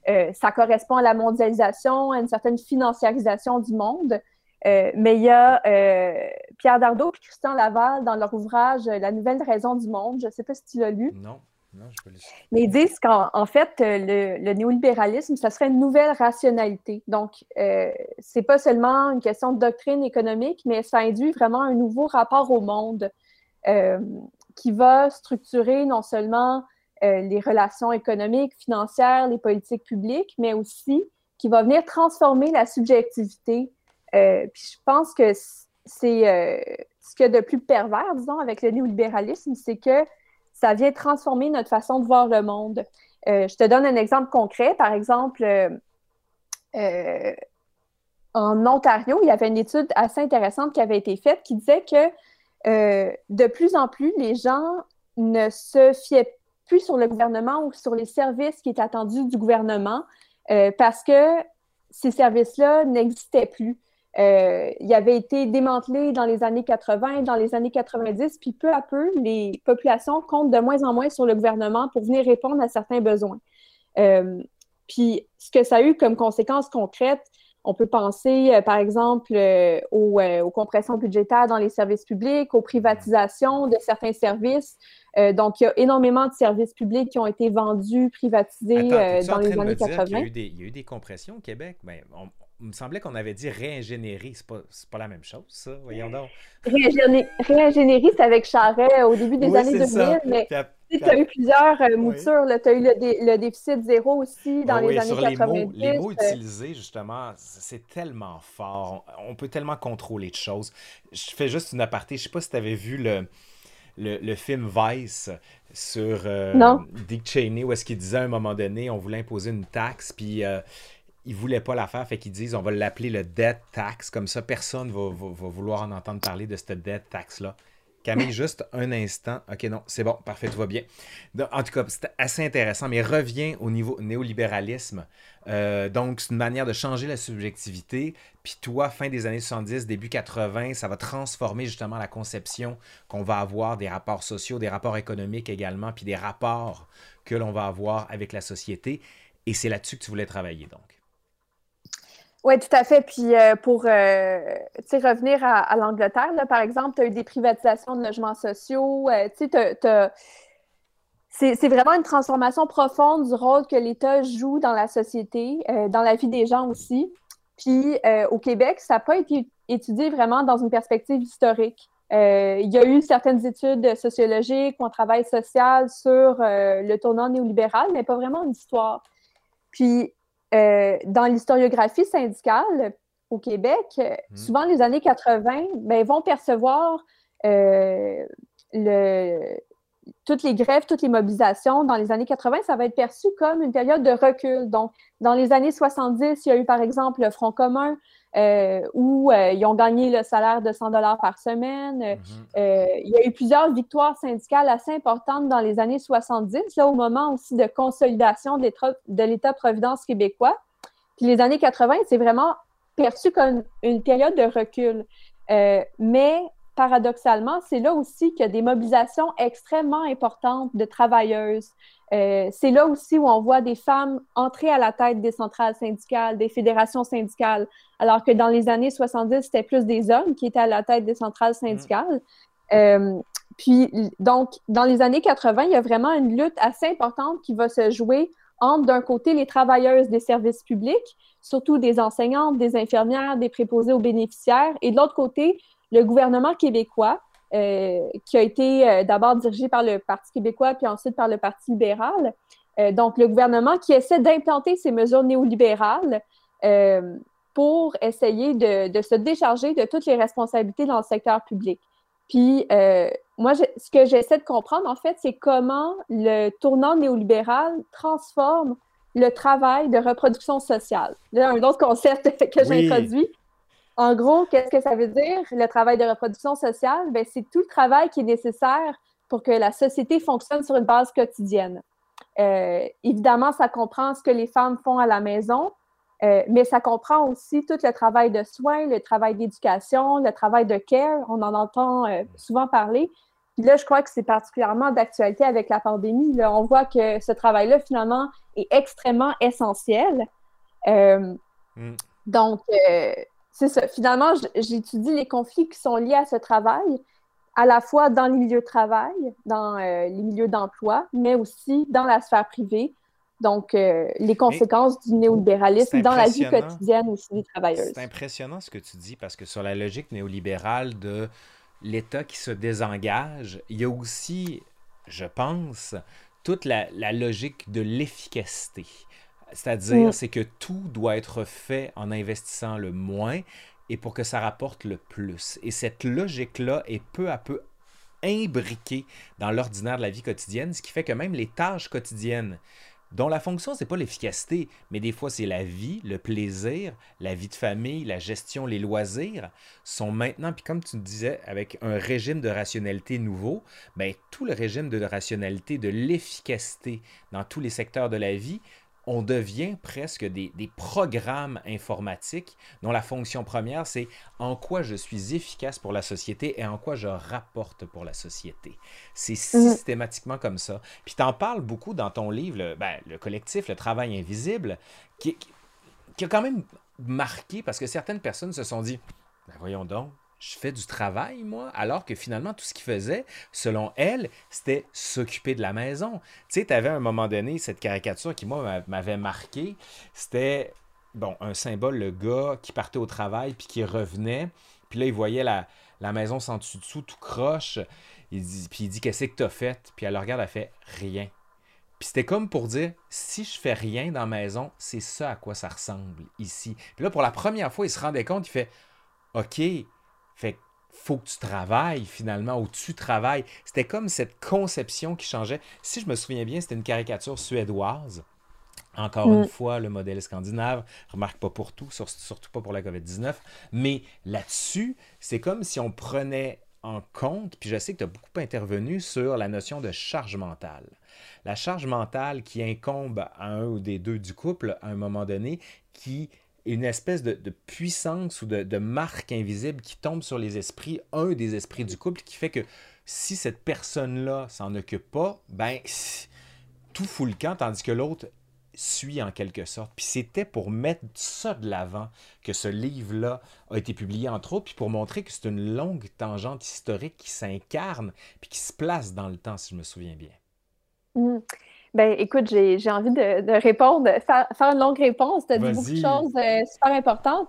euh, ça correspond à la mondialisation, à une certaine financiarisation du monde. mais il y a Pierre Dardot et Christian Laval dans leur ouvrage La nouvelle raison du monde. Je ne sais pas si tu l'as lu. Non. Mais ils disent qu'en fait, euh, le, néolibéralisme, ça serait une nouvelle rationalité. Donc, euh, c'est pas seulement une question de doctrine économique, mais ça induit vraiment un nouveau rapport au monde euh, qui va structurer non seulement euh, les relations économiques, financières, les politiques publiques, mais aussi qui va venir transformer la subjectivité. puis je pense que c'est ce qu'il y a de plus pervers, disons, avec le néolibéralisme, c'est que ça vient transformer notre façon de voir le monde. Euh, je te donne un exemple concret. Par exemple, euh, euh, en Ontario, il y avait une étude assez intéressante qui avait été faite qui disait que de plus en plus, les gens ne se fiaient plus sur le gouvernement ou sur les services qui étaient attendus du gouvernement parce que ces services-là n'existaient plus. Euh, il avait été démantelé dans les années 80, dans les années 90, puis peu à peu, les populations comptent de moins en moins sur le gouvernement pour venir répondre à certains besoins. Euh, puis ce que ça a eu comme conséquence concrète, On peut penser, par exemple, aux, aux, compressions budgétaires dans les services publics, aux privatisations de certains services. donc, il y a énormément de services publics qui ont été vendus, privatisés dans les années 80. Il y, a eu des, il y, a eu des, compressions au Québec? Ben, il me semblait qu'on avait dit réingénierie. C'est pas, pas la même chose, ça. Voyons donc. Réingénierie, c'est avec Charret au début des années 2000, mais tu as eu plusieurs euh, moutures. Tu as eu le, déficit zéro aussi dans les années sur 90. Les mots, les mots utilisés, justement, c'est tellement fort. On, peut tellement contrôler de choses. Je fais juste une aparté. Je sais pas si tu avais vu le, le, film Vice sur euh, Dick Cheney, où est-ce qu'il disait à un moment donné, on voulait imposer une taxe, puis... Euh, ils voulaient pas la faire, fait qu'ils disent on va l'appeler le debt tax, comme ça personne va, va, vouloir en entendre parler de cette debt tax-là. Camille, *laughs* juste un instant. Ok, non, c'est bon, parfait, tout va bien. en tout cas, c'est assez intéressant, mais revient au niveau néolibéralisme. Euh, donc, c'est une manière de changer la subjectivité. Puis toi, fin des années 70, début 80, ça va transformer justement la conception qu'on va avoir des rapports sociaux, des rapports économiques également, puis des rapports que l'on va avoir avec la société. Et c'est là-dessus que tu voulais travailler, donc. Oui, tout à fait. Puis euh, pour euh, revenir à, l'Angleterre, par exemple, tu as eu des privatisations de logements sociaux. Euh, c'est vraiment une transformation profonde du rôle que l'État joue dans la société, dans la vie des gens aussi. Puis au Québec, ça n'a pas été étudié vraiment dans une perspective historique. il y a eu certaines études sociologiques ou un travail social sur le tournant néolibéral, mais pas vraiment une histoire. Puis euh, dans l'historiographie syndicale au Québec, euh, hmm. souvent les années 80 ben, vont percevoir euh, le, toutes les grèves, toutes les mobilisations dans les années 80, ça va être perçu comme une période de recul. Donc, dans les années 70, il y a eu par exemple le Front commun, euh, où euh, ils ont gagné le salaire de 100 dollars par semaine. Mhm. Euh, il y a eu plusieurs victoires syndicales assez importantes dans les années 70, là, au moment aussi de consolidation de l'État-providence québécois. Puis les années 80, c'est vraiment perçu comme une période de recul. mais paradoxalement, c'est là aussi qu'il y a des mobilisations extrêmement importantes de travailleuses, euh, c'est là aussi où on voit des femmes entrer à la tête des centrales syndicales, des fédérations syndicales, alors que dans les années 70, c'était plus des hommes qui étaient à la tête des centrales syndicales. Euh, puis, donc, dans les années 80, il y a vraiment une lutte assez importante qui va se jouer entre, d'un côté, les travailleuses des services publics, surtout des enseignantes, des infirmières, des préposés aux bénéficiaires, et de l'autre côté, le gouvernement québécois, euh, qui a été euh, d'abord dirigé par le Parti québécois, puis ensuite par le Parti libéral. Euh, donc, le gouvernement qui essaie d'implanter ces mesures néolibérales pour essayer de, se décharger de toutes les responsabilités dans le secteur public. Puis, moi, ce que j'essaie de comprendre, en fait, c'est comment le tournant néolibéral transforme le travail de reproduction sociale. Là, un autre concept *laughs* que j'ai introduit, en gros, qu'est-ce que ça veut dire, le travail de reproduction sociale? Ben, c'est tout le travail qui est nécessaire pour que la société fonctionne sur une base quotidienne. Euh, évidemment, ça comprend ce que les femmes font à la maison, euh, mais ça comprend aussi tout le travail de soins, le travail d'éducation, le travail de care. On en entend euh, souvent parler. Puis là, je crois que c'est particulièrement d'actualité avec la pandémie. Là, on voit que ce travail-là, finalement, est extrêmement essentiel. Mm. Donc, c'est ça. Finalement, j'étudie les conflits qui sont liés à ce travail, à la fois dans les milieux de travail, dans euh, les milieux d'emploi, mais aussi dans la sphère privée. Donc, euh, les conséquences du néolibéralisme dans la vie quotidienne aussi des travailleurs. C'est impressionnant ce que tu dis parce que sur la logique néolibérale de l'État qui se désengage, il y a aussi, je pense, toute la, la logique de l'efficacité. C'est-à-dire, mm. c'est que tout doit être fait en investissant le moins et pour que ça rapporte le plus. Et cette logique-là est peu à peu imbriquée dans l'ordinaire de la vie quotidienne, ce qui fait que même les tâches quotidiennes, dont la fonction, c'est pas l'efficacité, mais des fois c'est la vie, le plaisir, la vie de famille, la gestion, les loisirs, sont maintenant, puis comme tu disais, avec un régime de rationalité nouveau, ben, tout le régime de rationalité, de l'efficacité dans tous les secteurs de la vie on devient presque des, programmes informatiques dont la fonction première, c'est en quoi je suis efficace pour la société et en quoi je rapporte pour la société. C'est mhm. systématiquement comme ça. Puis tu en parles beaucoup dans ton livre, le, ben, le collectif, le travail invisible, qui, qui, a quand même marqué parce que certaines personnes se sont dit, ben voyons donc, je fais du travail, moi, alors que finalement, tout ce qu'il faisait, selon elle, c'était s'occuper de la maison. Tu sais, tu avais à un moment donné cette caricature qui, moi, m'avait marqué. C'était, bon, un symbole, le gars qui partait au travail puis qui revenait. Puis là, il voyait la, la maison sans dessous, tout croche. Il dit, puis il dit, qu'est-ce que t'as fait? Puis elle le regarde, elle fait rien. Puis c'était comme pour dire, si je fais rien dans la maison, c'est ça à quoi ça ressemble ici. Puis là, pour la première fois, il se rendait compte, il fait, OK, fait faut que tu travailles finalement, ou tu travailles. C'était comme cette conception qui changeait. Si je me souviens bien, c'était une caricature suédoise. Encore une mm. fois, le modèle scandinave, remarque pas pour tout, surtout pas pour la COVID-19, mais là-dessus, c'est comme si on prenait en compte, puis je sais que tu as beaucoup intervenu sur la notion de charge mentale. La charge mentale qui incombe à un ou des deux du couple à un moment donné, qui une espèce de, puissance ou de, marque invisible qui tombe sur les esprits, un des esprits du couple, qui fait que si cette personne-là s'en occupe pas, ben tout fout le camp, tandis que l'autre suit en quelque sorte. Puis c'était pour mettre ça de l'avant que ce livre-là a été publié entre autres, puis pour montrer que c'est une longue tangente historique qui s'incarne, puis qui se place dans le temps, si je me souviens bien. Mmh. Ben, écoute, j'ai envie de, répondre, faire, faire, une longue réponse. Tu as dit beaucoup de choses euh, super importantes.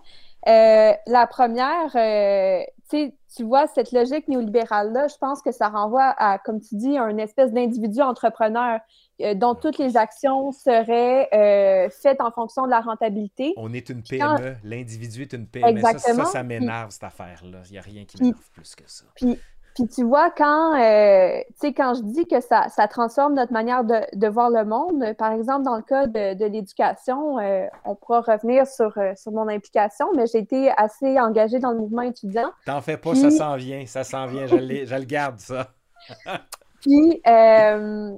Euh, la première, euh, tu vois, cette logique néolibérale-là, je pense que ça renvoie à, comme tu dis, un espèce d'individu entrepreneur euh, dont toutes les actions seraient faites en fonction de la rentabilité. On est une PME, l'individu est une PME. Exactement. Ça, ça, m'énerve, cette affaire-là. Il n'y a rien qui m'énerve plus que ça. Puis tu vois, quand, euh, quand je dis que ça, ça transforme notre manière de, de, voir le monde, par exemple, dans le cas de, de l'éducation, euh, on pourra revenir sur, euh, sur mon implication, mais j'ai été assez engagée dans le mouvement étudiant. T'en fais pas, ça s'en vient, ça s'en vient, je, je, le garde, ça. *laughs* puis, euh,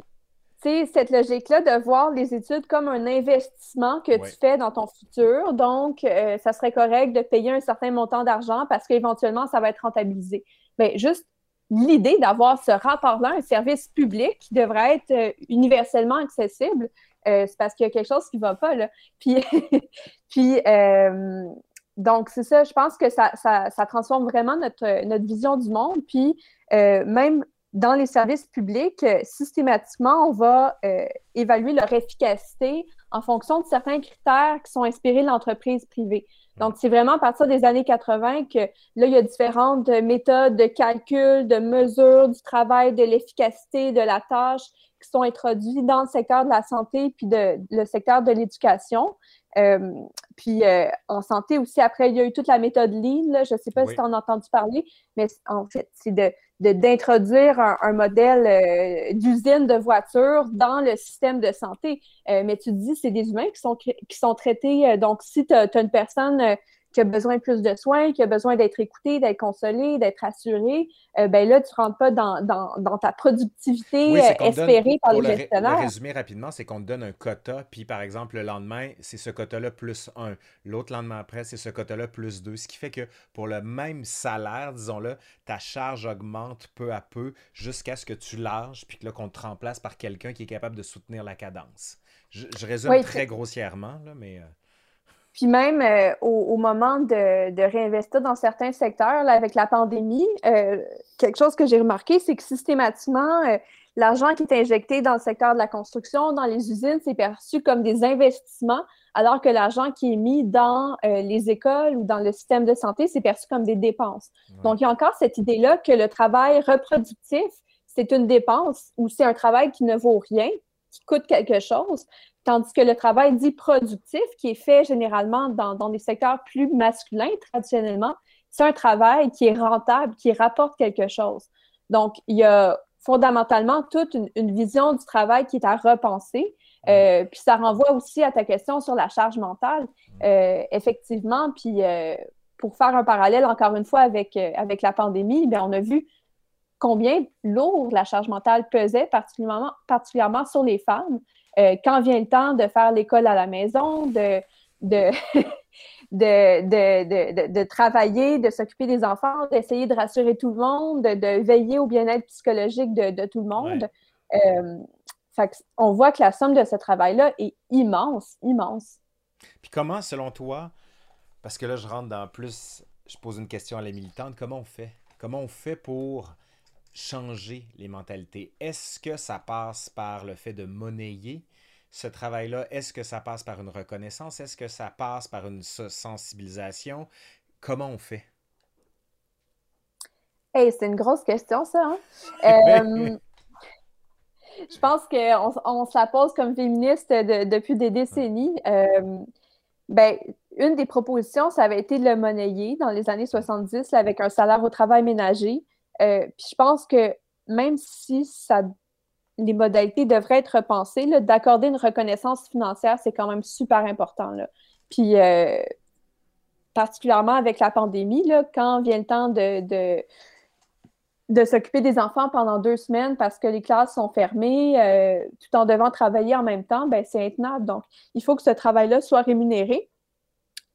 tu sais, cette logique-là de voir les études comme un investissement que tu fais dans ton futur, donc ça serait correct de payer un certain montant d'argent parce qu'éventuellement, ça va être rentabilisé. Mais juste l'idée d'avoir ce rapport-là, un service public qui devrait être euh, universellement accessible, euh, c'est parce qu'il y a quelque chose qui ne va pas. Là. *laughs* Puis, euh, donc, c'est ça, je pense que ça, ça, transforme vraiment notre, notre, vision du monde. Puis, même dans les services publics, systématiquement, on va évaluer leur efficacité en fonction de certains critères qui sont inspirés de l'entreprise privée. Donc, c'est vraiment à partir des années 80 que là, il y a différentes méthodes de calcul, de mesure du travail, de l'efficacité de la tâche qui sont introduites dans le secteur de la santé puis de, le secteur de l'éducation. Euh, puis euh, en santé aussi, après, il y a eu toute la méthode Lean. je ne sais pas si tu en as entendu parler, mais en fait, c'est de, d'introduire un, modèle euh, d'usine de voitures dans le système de santé. mais tu dis, c'est des humains qui sont, qui sont traités. donc, si tu as, une personne qui a besoin de plus de soins, qui a besoin d'être écouté, d'être consolé, d'être assuré, euh, ben là, tu ne rentres pas dans, dans, ta productivité euh, espérée par les gestionnaires. Pour résumer rapidement, c'est qu'on te donne un quota, puis par exemple, le lendemain, c'est ce quota-là plus un. L'autre lendemain après, c'est ce quota-là plus deux. Ce qui fait que pour le même salaire, disons-le, ta charge augmente peu à peu jusqu'à ce que tu lâches, puis que là, qu'on te remplace par quelqu'un qui est capable de soutenir la cadence. Je, résume très grossièrement, là, mais... Euh, puis même euh, au, moment de, réinvestir dans certains secteurs, avec la pandémie, euh, quelque chose que j'ai remarqué, c'est que systématiquement, euh, l'argent qui est injecté dans le secteur de la construction, dans les usines, c'est perçu comme des investissements, alors que l'argent qui est mis dans les écoles ou dans le système de santé, c'est perçu comme des dépenses. Donc, il y a encore cette idée-là que le travail reproductif, c'est une dépense ou c'est un travail qui ne vaut rien, qui coûte quelque chose, Tandis que le travail dit productif, qui est fait généralement dans, des secteurs plus masculins traditionnellement, c'est un travail qui est rentable, qui rapporte quelque chose. Donc, il y a fondamentalement toute une, vision du travail qui est à repenser. Euh, puis ça renvoie aussi à ta question sur la charge mentale. Euh, effectivement, puis euh, pour faire un parallèle encore une fois avec, avec la pandémie, bien, on a vu combien lourd la charge mentale pesait, particulièrement, particulièrement sur les femmes. Euh, quand vient le temps de faire l'école à la maison, *laughs* de, de, de, travailler, de s'occuper des enfants, d'essayer de rassurer tout le monde, de, veiller au bien-être psychologique de, tout le monde. Euh, on voit que la somme de ce travail-là est immense, immense. Puis comment, selon toi, Parce que là, je rentre dans plus, je pose une question à la militante, comment on fait? Comment on fait pour changer les mentalités? Est-ce que ça passe par le fait de monnayer ce travail-là? Est-ce que ça passe par une reconnaissance? Est-ce que ça passe par une sensibilisation? Comment on fait? Hey, c'est une grosse question, ça. Hein? *laughs* Euh, je pense qu'on on se la pose comme féministe depuis des décennies. Euh, ben, une des propositions, ça avait été de le monnayer dans les années 70 avec un salaire au travail ménager. Euh, puis je pense que même si ça, les modalités devraient être repensées, d'accorder une reconnaissance financière, c'est quand même super important. Puis particulièrement avec la pandémie, là, quand vient le temps de de s'occuper des enfants pendant deux semaines parce que les classes sont fermées, euh, tout en devant travailler en même temps, ben, c'est intenable. Donc, il faut que ce travail-là soit rémunéré.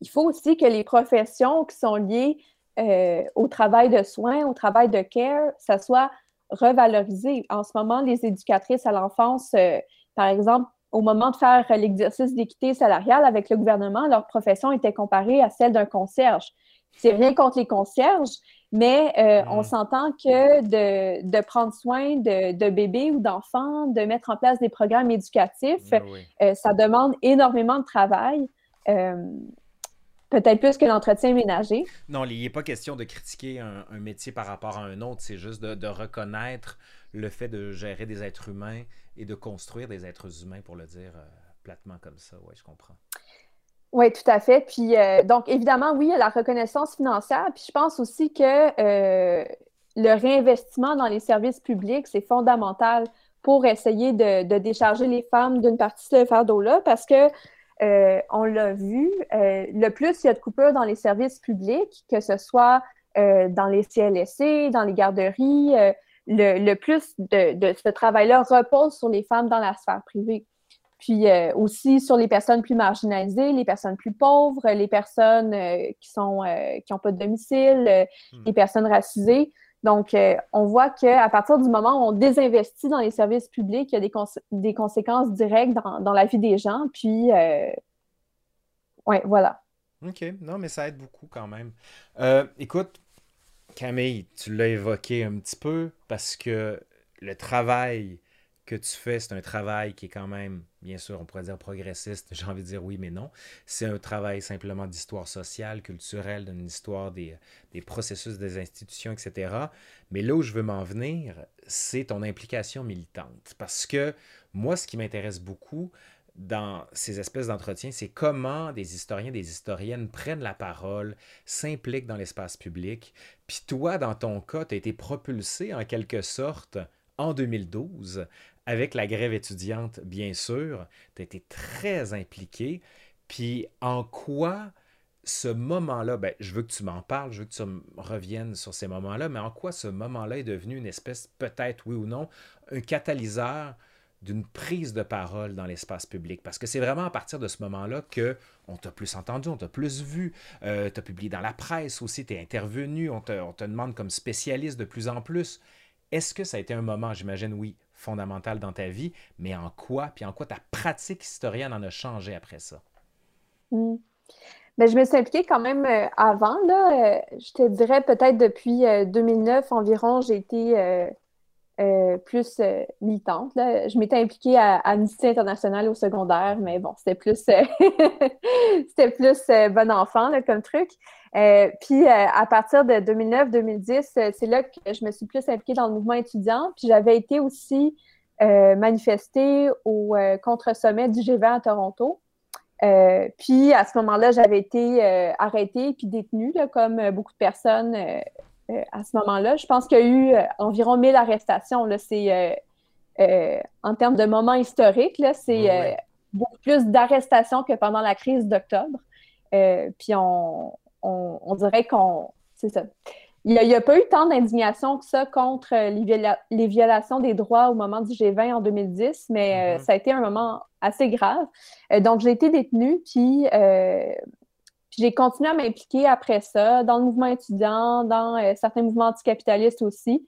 Il faut aussi que les professions qui sont liées euh, au travail de soins, au travail de care, ça soit revalorisé. En ce moment, les éducatrices à l'enfance, euh, par exemple, au moment de faire l'exercice d'équité salariale avec le gouvernement, leur profession était comparée à celle d'un concierge. C'est rien contre les concierges, mais euh, on mm. s'entend que de, prendre soin de, bébés ou d'enfants, de mettre en place des programmes éducatifs, ben euh, ça demande énormément de travail. Euh, peut-être plus que l'entretien ménager. Non, il n'est pas question de critiquer un, métier par rapport à un autre, c'est juste de, reconnaître le fait de gérer des êtres humains et de construire des êtres humains, pour le dire platement comme ça. Oui, je comprends. Oui, tout à fait. Puis, euh, donc, évidemment, oui, il y a la reconnaissance financière. Puis, je pense aussi que euh, le réinvestissement dans les services publics, c'est fondamental pour essayer de, décharger les femmes d'une partie de ce fardeau-là parce que, euh, on l'a vu, le plus il y a de coupures dans les services publics, que ce soit dans les CLSC, dans les garderies, le, plus de, de ce travail-là repose sur les femmes dans la sphère privée. Puis euh, aussi sur les personnes plus marginalisées, les personnes plus pauvres, les personnes euh, qui sont euh, qui n'ont pas de domicile, hmm. les personnes racisées. Donc, on voit qu'à partir du moment où on désinvestit dans les services publics, il y a des, des conséquences directes dans, dans, la vie des gens. Puis, ouais, voilà. OK. Non, mais ça aide beaucoup quand même. écoute, Camille, tu l'as évoqué un petit peu parce que le travail que tu fais, c'est un travail qui est quand même, bien sûr, on pourrait dire progressiste, *laughs* j'ai envie de dire oui, mais non. C'est un travail simplement d'histoire sociale, culturelle, d'une histoire des, processus des institutions, etc. Mais là où je veux m'en venir, c'est ton implication militante. Parce que moi, ce qui m'intéresse beaucoup dans ces espèces d'entretiens, c'est comment des historiens, des historiennes prennent la parole, s'impliquent dans l'espace public. Puis toi, dans ton cas, tu as été propulsé en quelque sorte en 2012 avec la grève étudiante, bien sûr, tu as été très impliqué. Puis en quoi ce moment-là, ben, je veux que tu m'en parles, je veux que tu reviennes sur ces moments-là, mais en quoi ce moment-là est devenu une espèce, peut-être oui ou non, un catalyseur d'une prise de parole dans l'espace public? Parce que c'est vraiment à partir de ce moment-là que on t'a plus entendu, on t'a plus vu, euh, tu as publié dans la presse aussi, tu es intervenu, on te, on te demande comme spécialiste de plus en plus. Est-ce que ça a été un moment, j'imagine, oui, fondamental dans ta vie, mais en quoi, puis en quoi ta pratique historienne en a changé après ça? Hmm. Ben, je me suis impliquée quand même euh, avant. Là, euh, je te dirais peut-être depuis 2009 euh, environ, j'ai été plus militante. Là. Je m'étais impliquée à, Amnesty International au secondaire, mais bon, c'était plus, *laughs* c'était plus bon enfant là, comme truc. Euh, puis euh, à partir de 2009-2010, euh, c'est là que je me suis plus impliquée dans le mouvement étudiant. Puis j'avais été aussi manifestée au contre-sommet du G20 à Toronto. puis à ce moment-là, j'avais été arrêtée puis détenue, comme beaucoup de personnes à ce moment-là. Je pense qu'il y a eu environ 1000 arrestations. C'est en termes de moments historiques, c'est beaucoup plus d'arrestations que pendant la crise d'octobre. puis on, on, dirait qu'on. C'est ça. Il n'y a, pas eu tant d'indignation que ça contre les, violations des droits au moment du G20 en 2010, mais euh, mm-hmm. ça a été un moment assez grave. Euh, donc, j'ai été détenue, puis, euh, puis j'ai continué à m'impliquer après ça dans le mouvement étudiant, dans certains mouvements anticapitalistes aussi.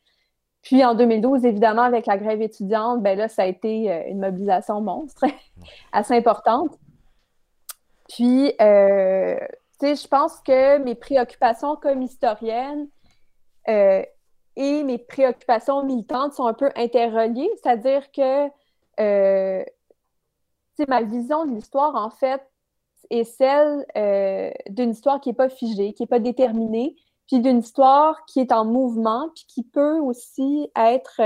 Puis en 2012, évidemment, avec la grève étudiante, ben là, ça a été une mobilisation monstre, *laughs* assez importante. Puis, je pense que mes préoccupations comme historienne euh, et mes préoccupations militantes sont un peu interreliées, c'est-à-dire que euh, ma vision de l'histoire, en fait, est celle euh, d'une histoire qui n'est pas figée, qui n'est pas déterminée, puis d'une histoire qui est en mouvement, puis qui peut aussi être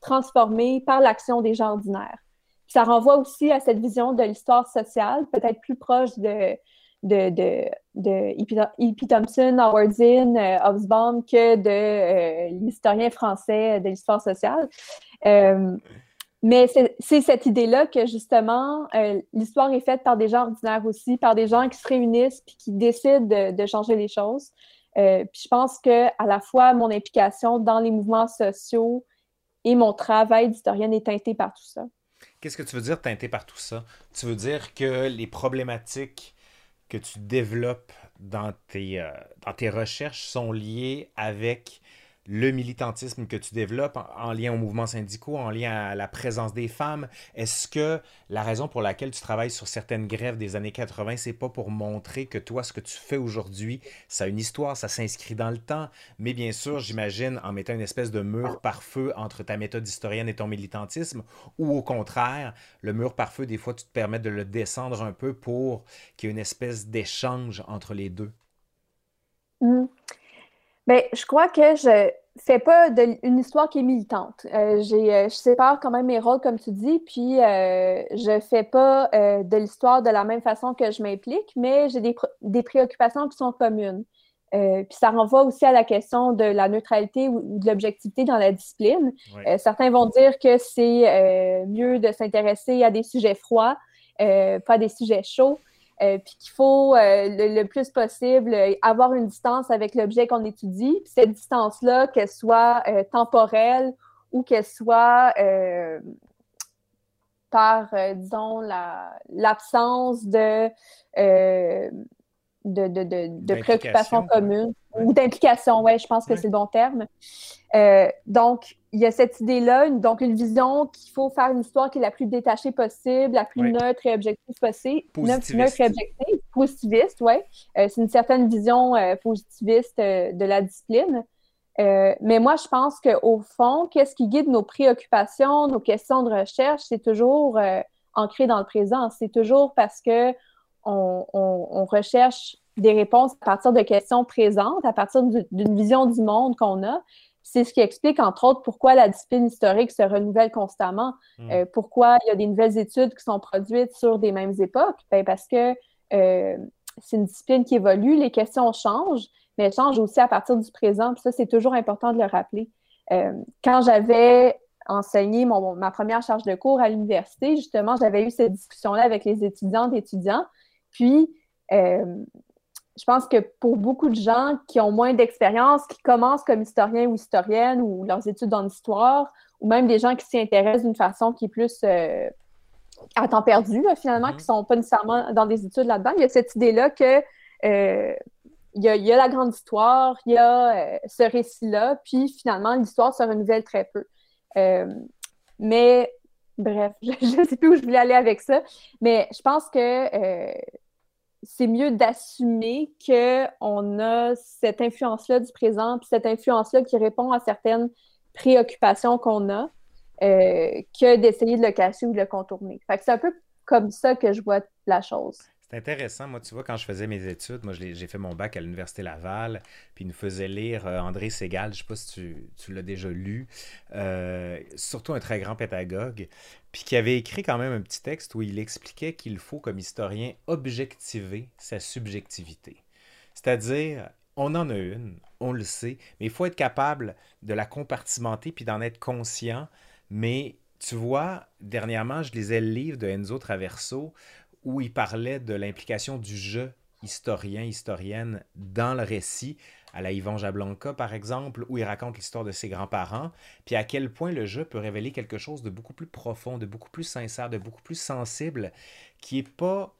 transformée par l'action des gens ordinaires. ça renvoie aussi à cette vision de l'histoire sociale, peut-être plus proche de, de, de, de Thompson, Howard Zinn, euh, Hobsbawm que de euh, l'historien français de l'histoire sociale. Euh, mais c'est cette idée-là que justement, l'histoire est faite par des gens ordinaires aussi, par des gens qui se réunissent puis qui décident de, changer les choses. puis je pense que à la fois mon implication dans les mouvements sociaux et mon travail d'historienne est teinté par tout ça. Qu'est-ce que tu veux dire teinté par tout ça? Tu veux dire que les problématiques que tu développes dans tes, euh, dans tes recherches sont liées avec le militantisme que tu développes en, lien aux mouvements syndicaux, en lien à la présence des femmes? Est-ce que la raison pour laquelle tu travailles sur certaines grèves des années 80, c'est pas pour montrer que toi, ce que tu fais aujourd'hui, ça a une histoire, ça s'inscrit dans le temps, mais bien sûr, j'imagine, en mettant une espèce de mur par feu entre ta méthode historienne et ton militantisme, ou au contraire, le mur par feu, des fois, tu te permets de le descendre un peu pour qu'il y ait une espèce d'échange entre les deux. Mmh. Bien, je crois que je fais pas de, une histoire qui est militante. Euh, j'ai, euh, je sépare quand même mes rôles, comme tu dis, puis euh, je fais pas euh, de l'histoire de la même façon que je m'implique, mais j'ai des, des, préoccupations qui sont communes. puis ça renvoie aussi à la question de la neutralité ou, de l'objectivité dans la discipline. certains vont dire que c'est mieux de s'intéresser à des sujets froids, pas à des sujets chauds. Euh, puis qu'il faut euh, le, plus possible euh, avoir une distance avec l'objet qu'on étudie. Puis cette distance-là, qu'elle soit temporelle ou qu'elle soit par, disons, l'absence de, de, de, de, préoccupations communes ou d'implication, ouais, je pense que c'est le bon terme. donc, il y a cette idée-là, donc une vision qu'il faut faire une histoire qui est la plus détachée possible, la plus neutre et objective possible. Neutre et objective, positiviste, oui. Euh, c'est une certaine vision euh, positiviste euh, de la discipline. mais moi, je pense qu'au fond, qu'est-ce qui guide nos préoccupations, nos questions de recherche, c'est toujours ancré dans le présent. C'est toujours parce que on, on, recherche des réponses à partir de questions présentes, à partir d'une vision du monde qu'on a. C'est ce qui explique, entre autres, pourquoi la discipline historique se renouvelle constamment, hmm. euh, pourquoi il y a des nouvelles études qui sont produites sur des mêmes époques? Ben, parce que euh, c'est une discipline qui évolue, les questions changent, mais elles changent aussi à partir du présent. Puis ça, c'est toujours important de le rappeler. Euh, quand j'avais enseigné mon, ma première charge de cours à l'université, justement, j'avais eu cette discussion-là avec les étudiantes et étudiants. Puis, je pense que pour beaucoup de gens qui ont moins d'expérience, qui commencent comme historiens ou historiennes ou leurs études en histoire, ou même des gens qui s'y intéressent d'une façon qui est plus euh, à temps perdu, finalement, qui ne mm-hmm. sont pas nécessairement dans des études là-dedans, il y a cette idée-là que euh, il, y a, la grande histoire, il y a euh, ce récit-là, puis finalement, l'histoire se renouvelle très peu. mais bref, *laughs* je ne sais plus où je voulais aller avec ça, mais je pense que c'est mieux d'assumer qu'on a cette influence-là du présent, puis cette influence-là qui répond à certaines préoccupations qu'on a, euh, que d'essayer de le cacher ou de le contourner. Fait que c'est un peu comme ça que je vois la chose. C'est intéressant. Moi, tu vois, quand je faisais mes études, moi, j'ai fait mon bac à l'Université Laval, puis il nous faisait lire euh, André Segal, je ne sais pas si tu, l'as déjà lu, euh, surtout un très grand pédagogue, puis qui avait écrit quand même un petit texte où il expliquait qu'il faut, comme historien, objectiver sa subjectivité. C'est-à-dire, on en a une, on le sait, mais il faut être capable de la compartimenter puis d'en être conscient. Mais tu vois, dernièrement, je lisais le livre de Enzo Traverso où il parlait de l'implication du jeu historien, historienne dans le récit, à la Yvan Jablanca par exemple, où il raconte l'histoire de ses grands-parents, puis à quel point le jeu peut révéler quelque chose de beaucoup plus profond, de beaucoup plus sincère, de beaucoup plus sensible, qui n'est pas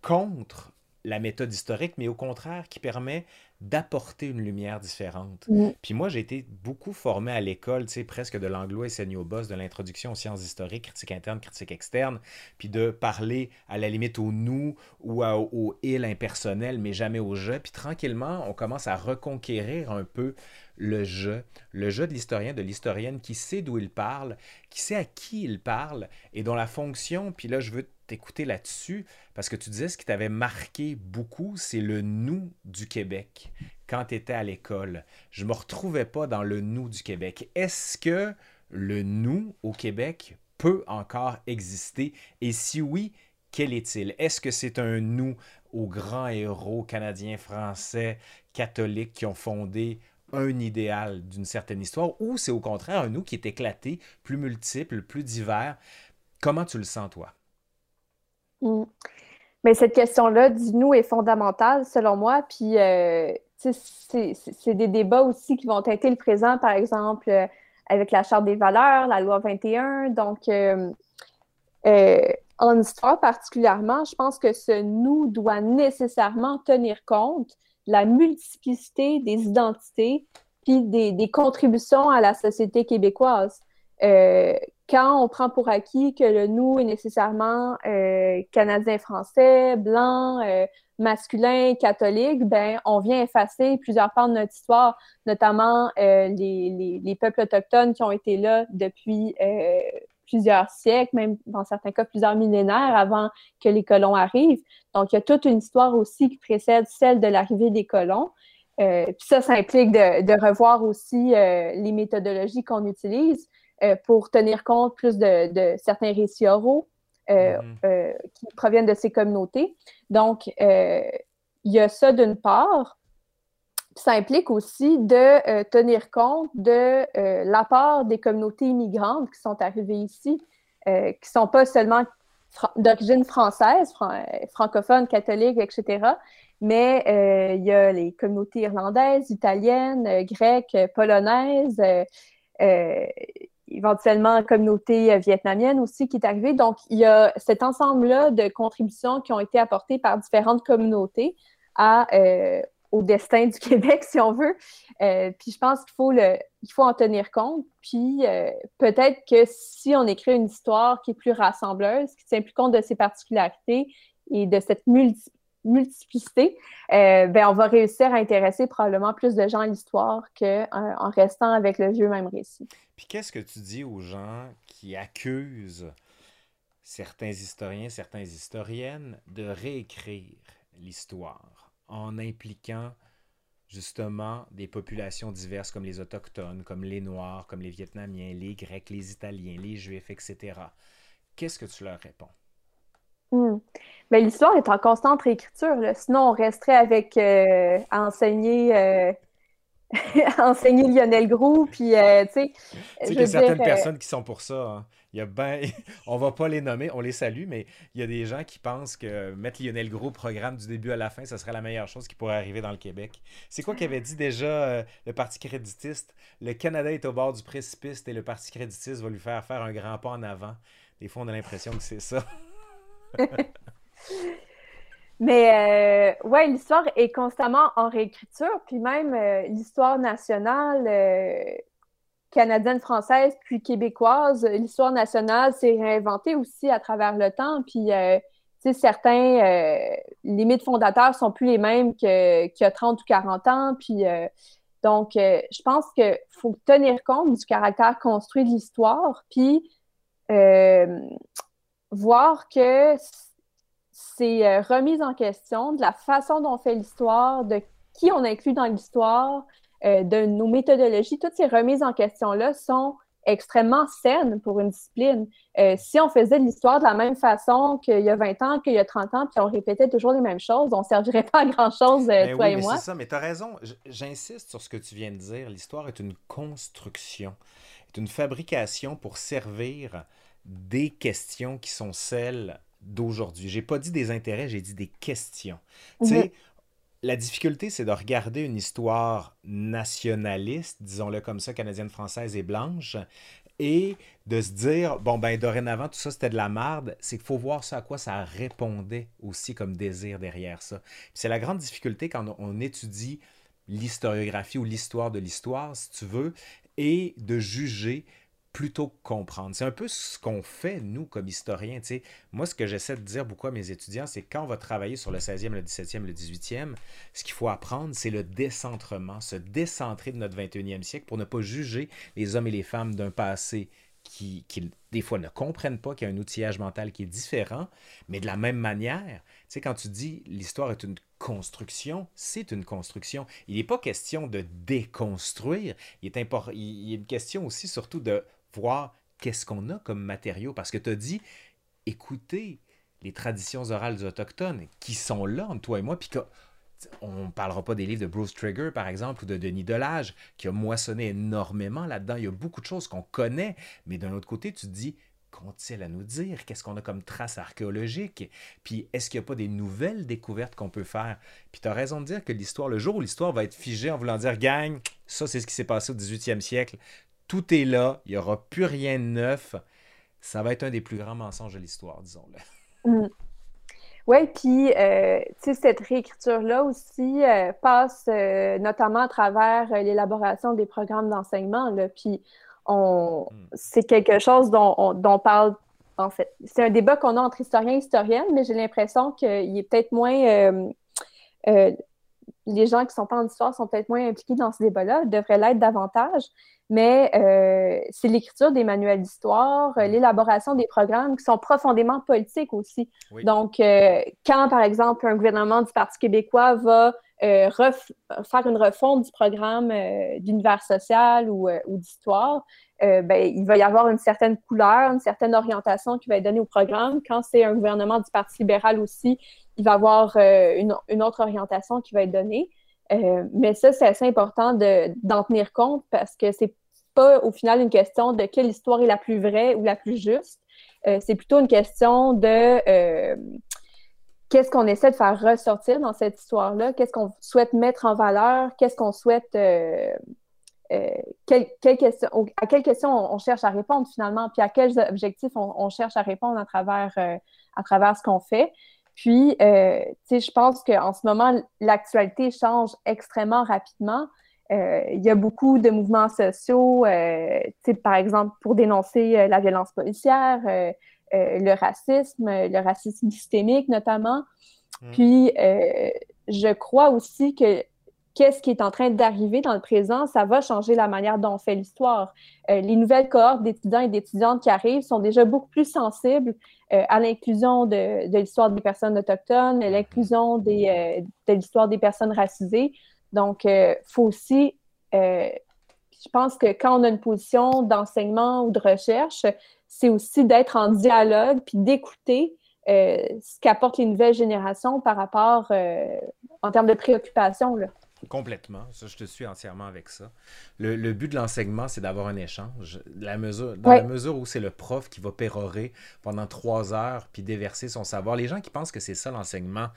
contre la méthode historique, mais au contraire qui permet d'apporter une lumière différente. Mm. Puis moi, j'ai été beaucoup formé à l'école, tu sais, presque de l'anglo et au boss, de l'introduction aux sciences historiques, critique interne, critique externe, puis de parler à la limite au nous ou à- au il impersonnel, mais jamais au je. Puis tranquillement, on commence à reconquérir un peu le je, le je de l'historien, de l'historienne qui sait d'où il parle, qui sait à qui il parle et dont la fonction, puis là, je veux t'écouter là-dessus, parce que tu disais ce qui t'avait marqué beaucoup, c'est le nous du Québec quand tu étais à l'école. Je me retrouvais pas dans le nous du Québec. Est-ce que le nous au Québec peut encore exister? Et si oui, quel est-il? Est-ce que c'est un nous aux grands héros canadiens, français, catholiques qui ont fondé un idéal d'une certaine histoire, ou c'est au contraire un nous qui est éclaté, plus multiple, plus divers? Comment tu le sens, toi? Mm. Mais cette question-là du nous est fondamentale selon moi. Puis, euh, c'est des débats aussi qui vont être le présent, par exemple, euh, avec la Charte des valeurs, la loi 21. Donc, euh, euh, en histoire particulièrement, je pense que ce nous doit nécessairement tenir compte la multiplicité des identités puis des, contributions à la société québécoise. Euh, quand on prend pour acquis que le nous est nécessairement euh, canadien-français, blanc, euh, masculin, catholique, ben on vient effacer plusieurs parts de notre histoire, notamment les, les, les, peuples autochtones qui ont été là depuis plusieurs siècles, même dans certains cas plusieurs millénaires avant que les colons arrivent. Donc, il y a toute une histoire aussi qui précède celle de l'arrivée des colons. Euh, puis ça, ça implique de, de revoir aussi euh, les méthodologies qu'on utilise euh, pour tenir compte plus de, de certains récits oraux euh, mm-hmm. qui proviennent de ces communautés. Donc, il y a ça d'une part. Ça implique aussi de tenir compte de l'apport des communautés immigrantes qui sont arrivées ici, qui ne sont pas seulement d'origine française, fran francophone, catholique, etc., mais euh, il y a les communautés irlandaises, italiennes, euh, grecques, polonaises, euh, éventuellement communauté vietnamienne aussi qui est arrivée. Donc, il y a cet ensemble-là de contributions qui ont été apportées par différentes communautés à, au destin du *laughs* Québec, si on veut. puis je pense qu'il faut, faut en tenir compte. Puis peut-être que si on écrit une histoire qui est plus rassembleuse, qui tient plus compte de ses particularités et de cette multi multiplicité, euh, ben on va réussir à intéresser probablement plus de gens à l'histoire qu'en en restant avec le vieux même récit. Puis qu'est-ce que tu dis aux gens qui accusent certains historiens, certaines historiennes de réécrire l'histoire? En impliquant justement des populations diverses comme les Autochtones, comme les Noirs, comme les Vietnamiens, les Grecs, les Italiens, les Juifs, etc. Qu'est-ce que tu leur réponds? Hmm. Mais l'histoire est en constante réécriture. Là. Sinon, on resterait avec euh, à enseigner, euh, *laughs* enseigner Lionel Groux. Puis, euh, tu sais. Tu sais qu'il y a certaines personnes qui sont pour ça. Hein. Il y a ben... *laughs* on va pas les nommer, on les salue, mais il y a des gens qui pensent que mettre Lionel Gros au programme du début à la fin, ça serait la meilleure chose qui pourrait arriver dans le Québec. C'est quoi qu'avait dit déjà le Parti créditiste? Le Canada est au bord du précipice et le Parti créditiste va lui faire faire un grand pas en avant. Des fois, on a l'impression que c'est ça. *laughs* Mais euh, ouais, l'histoire est constamment en réécriture, puis même euh, l'histoire nationale euh, canadienne, française, puis québécoise, l'histoire nationale s'est réinventée aussi à travers le temps, puis sais, certains, les mythes fondateurs sont plus les mêmes y a 30 ou 40 ans, puis donc je pense qu'il faut tenir compte du caractère construit de l'histoire, puis voir que c'est euh, remise en question de la façon dont on fait l'histoire, de qui on inclut dans l'histoire, euh, de nos méthodologies. Toutes ces remises en question-là sont extrêmement saines pour une discipline. Euh, si on faisait de l'histoire de la même façon qu'il y a 20 ans, qu'il y a 30 ans, puis on répétait toujours les mêmes choses, on ne servirait pas à grand-chose, ben toi oui, et mais moi. C'est ça, mais tu as raison. J'insiste sur ce que tu viens de dire. L'histoire est une construction, est une fabrication pour servir des questions qui sont celles d'aujourd'hui. J'ai pas dit des intérêts, j'ai dit des questions. Tu sais, la difficulté, c'est de regarder une histoire nationaliste, disons-le comme ça, canadienne, française et blanche, et de se dire, bon, ben, dorénavant, tout ça, c'était de la merde, c'est qu'il faut voir ça à quoi ça répondait aussi comme désir derrière ça. C'est la grande difficulté quand on étudie l'historiographie ou l'histoire de l'histoire, si tu veux, et de juger plutôt que comprendre. C'est un peu ce qu'on fait, nous, comme historiens. Moi, ce que j'essaie de dire beaucoup à mes étudiants, c'est quand on va travailler sur le 16e, le 17e, le 18e, ce qu'il faut apprendre, c'est le décentrement, se décentrer de notre 21e siècle pour ne pas juger les hommes et les femmes d'un passé qui, qui, des fois, ne comprennent pas qu'il y a un outillage mental qui est différent, mais de la même manière, tu sais, quand tu dis l'histoire est une construction, c'est une construction. Il n'est pas question de déconstruire, il est, import, il est une question aussi surtout de voir qu'est-ce qu'on a comme matériaux. Parce que tu as dit, écoutez les traditions orales Autochtones qui sont là entre toi et moi, puis on ne parlera pas des livres de Bruce Trigger, par exemple, ou de Denis Delage, qui a moissonné énormément là-dedans. Il y a beaucoup de choses qu'on connaît, mais d'un autre côté, tu te dis, qu'ont-ils à nous dire? Qu'est-ce qu'on a comme traces archéologiques? Puis est-ce qu'il n'y a pas des nouvelles découvertes qu'on peut faire? Puis tu as raison de dire que l'histoire, le jour où l'histoire va être figée en voulant dire, gang, ça c'est ce qui s'est passé au 18e siècle, tout est là, il n'y aura plus rien de neuf. Ça va être un des plus grands mensonges de l'histoire, disons-le. Mm. Oui, puis euh, cette réécriture-là aussi euh, passe euh, notamment à travers l'élaboration des programmes d'enseignement. Puis on, mm. c'est quelque chose dont on, parle, en fait. C'est un débat qu'on a entre historiens et historiennes, mais j'ai l'impression qu'il est peut-être moins les gens qui ne sont pas en histoire sont peut-être moins impliqués dans ce débat-là, devraient l'être davantage mais euh, c'est l'écriture des manuels d'histoire, euh, mm. l'élaboration des programmes qui sont profondément politiques aussi. Donc, euh, quand, par exemple, un gouvernement du Parti québécois va faire une refonte du programme d'univers social ou, d'histoire, ben, il va y avoir une certaine couleur, une certaine orientation qui va être donnée au programme. Quand c'est un gouvernement du Parti libéral aussi, il va y avoir une, une, autre orientation qui va être donnée. Euh, mais ça, c'est assez important d'en tenir compte parce que c'est pas au final une question de quelle histoire est la plus vraie ou la plus juste. Euh, c'est plutôt une question de euh, qu'est-ce qu'on essaie de faire ressortir dans cette histoire-là, qu'est-ce qu'on souhaite mettre en valeur, qu'est-ce qu'on souhaite. Quelle, question, à quelles questions on, cherche à répondre finalement, puis à quels objectifs on, cherche à répondre à travers, à travers ce qu'on fait? Puis, euh, je pense qu'en ce moment, l'actualité change extrêmement rapidement. Euh, il y a beaucoup de mouvements sociaux, euh, par exemple, pour dénoncer la violence policière, le racisme, le racisme systémique notamment. Mmh. Puis, je crois aussi que qu'est-ce qui est en train d'arriver dans le présent, ça va changer la manière dont on fait l'histoire. Euh, les nouvelles cohortes d'étudiants et d'étudiantes qui arrivent sont déjà beaucoup plus sensibles euh, à l'inclusion de, l'histoire des personnes autochtones, à l'inclusion euh, de l'histoire des personnes racisées. Donc, il faut aussi, je pense que quand on a une position d'enseignement ou de recherche, c'est aussi d'être en dialogue puis d'écouter ce qu'apportent les nouvelles générations par rapport en termes de préoccupation. Là. Complètement. Ça, je te suis entièrement avec ça. Le, but de l'enseignement, c'est d'avoir un échange. La mesure, dans la mesure où c'est le prof qui va pérorer pendant trois heures puis déverser son savoir, les gens qui pensent que c'est ça l'enseignement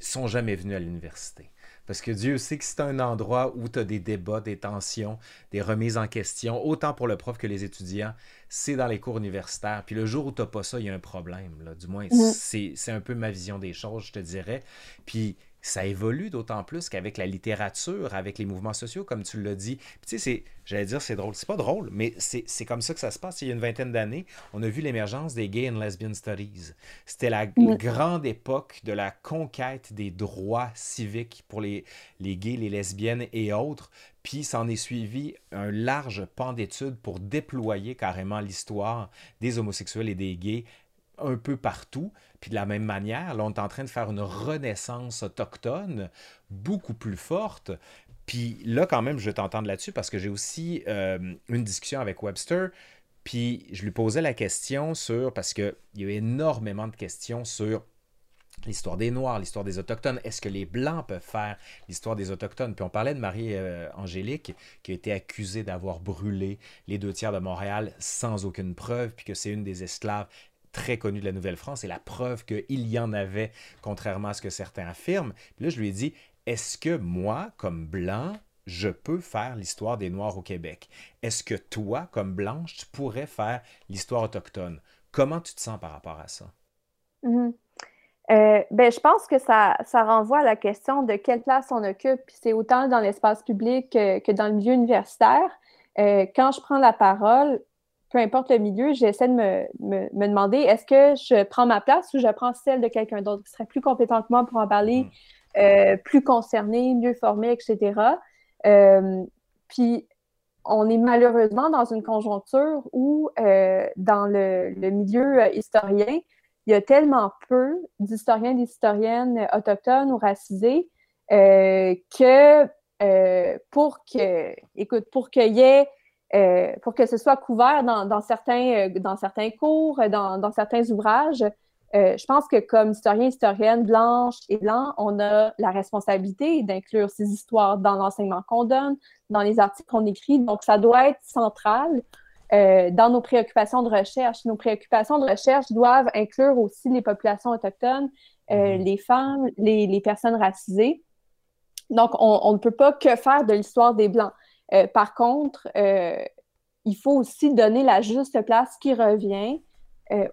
sont jamais venus à l'université. Parce que Dieu sait que c'est un endroit où tu as des débats, des tensions, des remises en question, autant pour le prof que les étudiants. C'est dans les cours universitaires. Puis le jour où tu n'as pas ça, il y a un problème. Là. Du moins, mm. c'est un peu ma vision des choses, je te dirais. Puis ça évolue d'autant plus qu'avec la littérature, avec les mouvements sociaux, comme tu l'as dit. tu sais, c'est, j'allais dire, c'est drôle. C'est pas drôle, mais c'est, comme ça que ça se passe. Il y a une vingtaine d'années, on a vu l'émergence des Gay and Lesbian Studies. C'était la grande époque de la conquête des droits civiques pour les, les gays, les lesbiennes et autres. Puis s'en est suivi un large pan d'études pour déployer carrément l'histoire des homosexuels et des gays un peu partout. Puis de la même manière, là, on est en train de faire une renaissance autochtone beaucoup plus forte. Puis là, quand même, je vais t'entendre là-dessus parce que j'ai aussi euh, une discussion avec Webster. Puis je lui posais la question sur, parce qu'il y a énormément de questions sur l'histoire des Noirs, l'histoire des Autochtones. Est-ce que les Blancs peuvent faire l'histoire des Autochtones? Puis on parlait de Marie-Angélique, euh, qui a été accusée d'avoir brûlé les deux tiers de Montréal sans aucune preuve, puis que c'est une des esclaves très connu de la Nouvelle-France et la preuve qu'il y en avait, contrairement à ce que certains affirment. Puis là, je lui ai dit, est-ce que moi, comme blanc, je peux faire l'histoire des Noirs au Québec? Est-ce que toi, comme Blanche, tu pourrais faire l'histoire autochtone? Comment tu te sens par rapport à ça? Mm-hmm. Euh, ben, je pense que ça, ça renvoie à la question de quelle place on occupe. C'est autant dans l'espace public que, dans le milieu universitaire. Euh, quand je prends la parole, peu importe le milieu, j'essaie de me, me, demander est-ce que je prends ma place ou je prends celle de quelqu'un d'autre? Qui serait plus compétent que moi pour en parler, mm. euh, plus concerné, mieux formé, etc. puis, on est malheureusement dans une conjoncture où, dans le, le milieu historien, il y a tellement peu d'historiens et d'historiennes autochtones ou racisés euh, que euh, pour que, écoute, pour qu'il y ait, euh, pour que ce soit couvert dans, certains, dans certains cours, dans, certains ouvrages, je pense que comme historien, historienne blanche et blanc, on a la responsabilité d'inclure ces histoires dans l'enseignement qu'on donne, dans les articles qu'on écrit. Donc, ça doit être central euh, dans nos préoccupations de recherche. Nos préoccupations de recherche doivent inclure aussi les populations autochtones, euh, mhm. les femmes, les, personnes racisées. Donc, on, ne peut pas que faire de l'histoire des Blancs. Euh, par contre, il faut aussi donner la juste place qui revient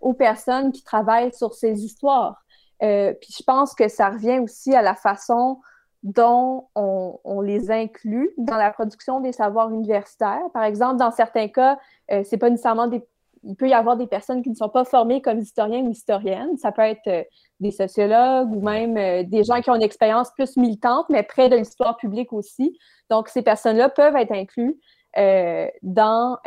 aux personnes qui travaillent sur ces histoires. puis je pense que ça revient aussi à la façon dont on, les inclut dans la production des savoirs universitaires. Par exemple, dans certains cas, euh, c'est pas nécessairement des. Il peut y avoir des personnes qui ne sont pas formées comme historiens ou historiennes. Ça peut être euh, des sociologues ou même euh, des gens qui ont une expérience plus militante, mais près de l'histoire publique aussi. Donc, ces personnes-là peuvent être incluses dans,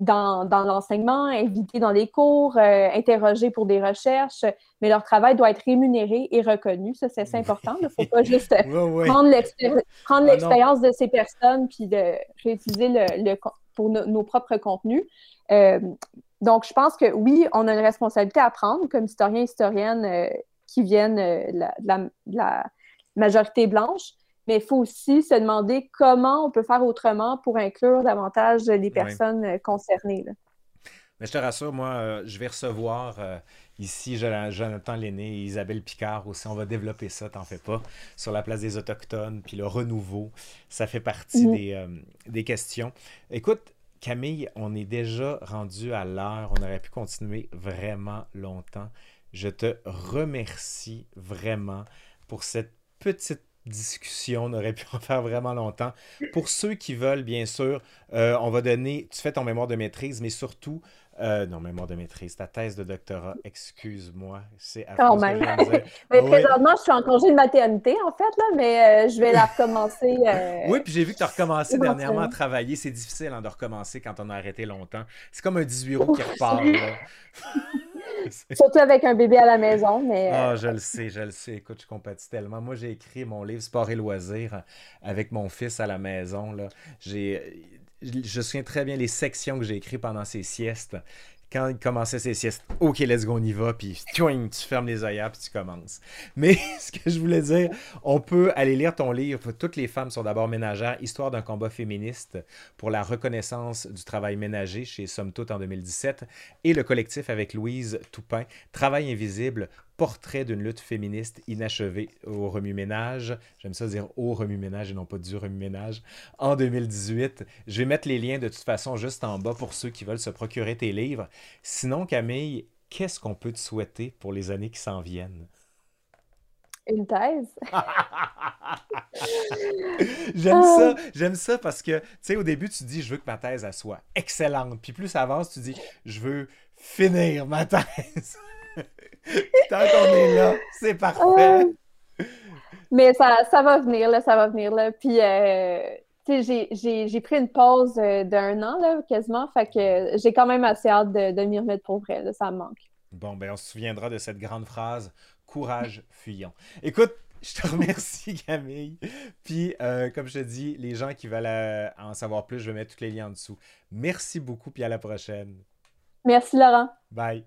dans, dans l'enseignement, invitées dans les cours, interrogées pour des recherches, mais leur travail doit être rémunéré et reconnu. Ça, c'est important. Il ne faut pas *laughs* juste prendre ah l'expérience de ces personnes puis de réutiliser le, le, pour nos propres contenus. Euh, donc, je pense que oui, on a une responsabilité à prendre comme historien et historienne euh, qui viennent euh, de la, majorité blanche, mais il faut aussi se demander comment on peut faire autrement pour inclure davantage les personnes concernées. Mais je te rassure, moi, je vais recevoir ici Jonathan Lenné et Isabelle Picard aussi. On va développer ça, t'en fais pas, sur la place des Autochtones, puis le renouveau. Ça fait partie mhm. des, des questions. Écoute, Camille, on est déjà rendu à l'heure. On aurait pu continuer vraiment longtemps. Je te remercie vraiment pour cette petite discussion. On aurait pu *laughs* en faire vraiment longtemps. Pour ceux qui veulent, bien sûr, euh, on va donner, tu fais ton mémoire de maîtrise, mais surtout, euh, non, mémoire de maîtrise, ta thèse de doctorat, excuse-moi, c'est Quand même. *laughs* mais présentement, je suis en congé de maternité, en fait, là, mais euh, je vais la recommencer. Euh, *laughs* oui, puis j'ai vu que tu as recommencé dernièrement à travailler. C'est difficile hein, de recommencer quand on a arrêté longtemps. C'est comme un 18 roues qui repart. Surtout avec un bébé à la maison, mais... Ah, je le sais, je le sais. Écoute, je compatis tellement. Moi, j'ai écrit mon livre Sport et loisirs avec mon fils à la maison. Là. J'ai je, me souviens très bien les sections que j'ai écrites pendant ces siestes. Quand il commençait ses siestes, OK, let's go, on y va, puis tu fermes les œillères, puis tu commences. *laughs* Mais ce que je voulais dire, on peut aller lire ton livre, Toutes les femmes sont d'abord ménagères, Histoire d'un combat féministe pour la reconnaissance du travail ménager chez Somme Toute en 2017, et le collectif avec Louise Toupin, Travail invisible, Portrait d'une lutte féministe inachevée au remue-ménage. J'aime ça dire au remue-ménage et non pas du remue-ménage. En 2018. Je vais mettre les liens de toute façon juste en bas pour ceux qui veulent se procurer tes livres. Sinon, Camille, qu'est-ce qu'on peut te souhaiter pour les années qui s'en viennent? Une thèse. *laughs* j'aime ça, j'aime ça parce que, tu sais, au début, tu dis, je veux que ma thèse soit excellente. Puis plus ça avance, tu dis, je veux finir ma *laughs* thèse. Tant qu'on est là, c'est parfait. mais ça, ça va venir, là, ça va venir. Là. Puis, euh, j'ai pris une pause euh, d'un an, là, quasiment. Fait que j'ai quand même assez hâte de, de m'y remettre pour vrai. Là, ça me manque. Bon, ben, on se souviendra de cette grande phrase courage fuyant. Écoute, je te remercie, *laughs* Camille. Puis, euh, comme je te dis, les gens qui veulent en savoir plus, je vais mettre tous les liens en dessous. Merci beaucoup, puis à la prochaine. Merci, Laurent. Bye.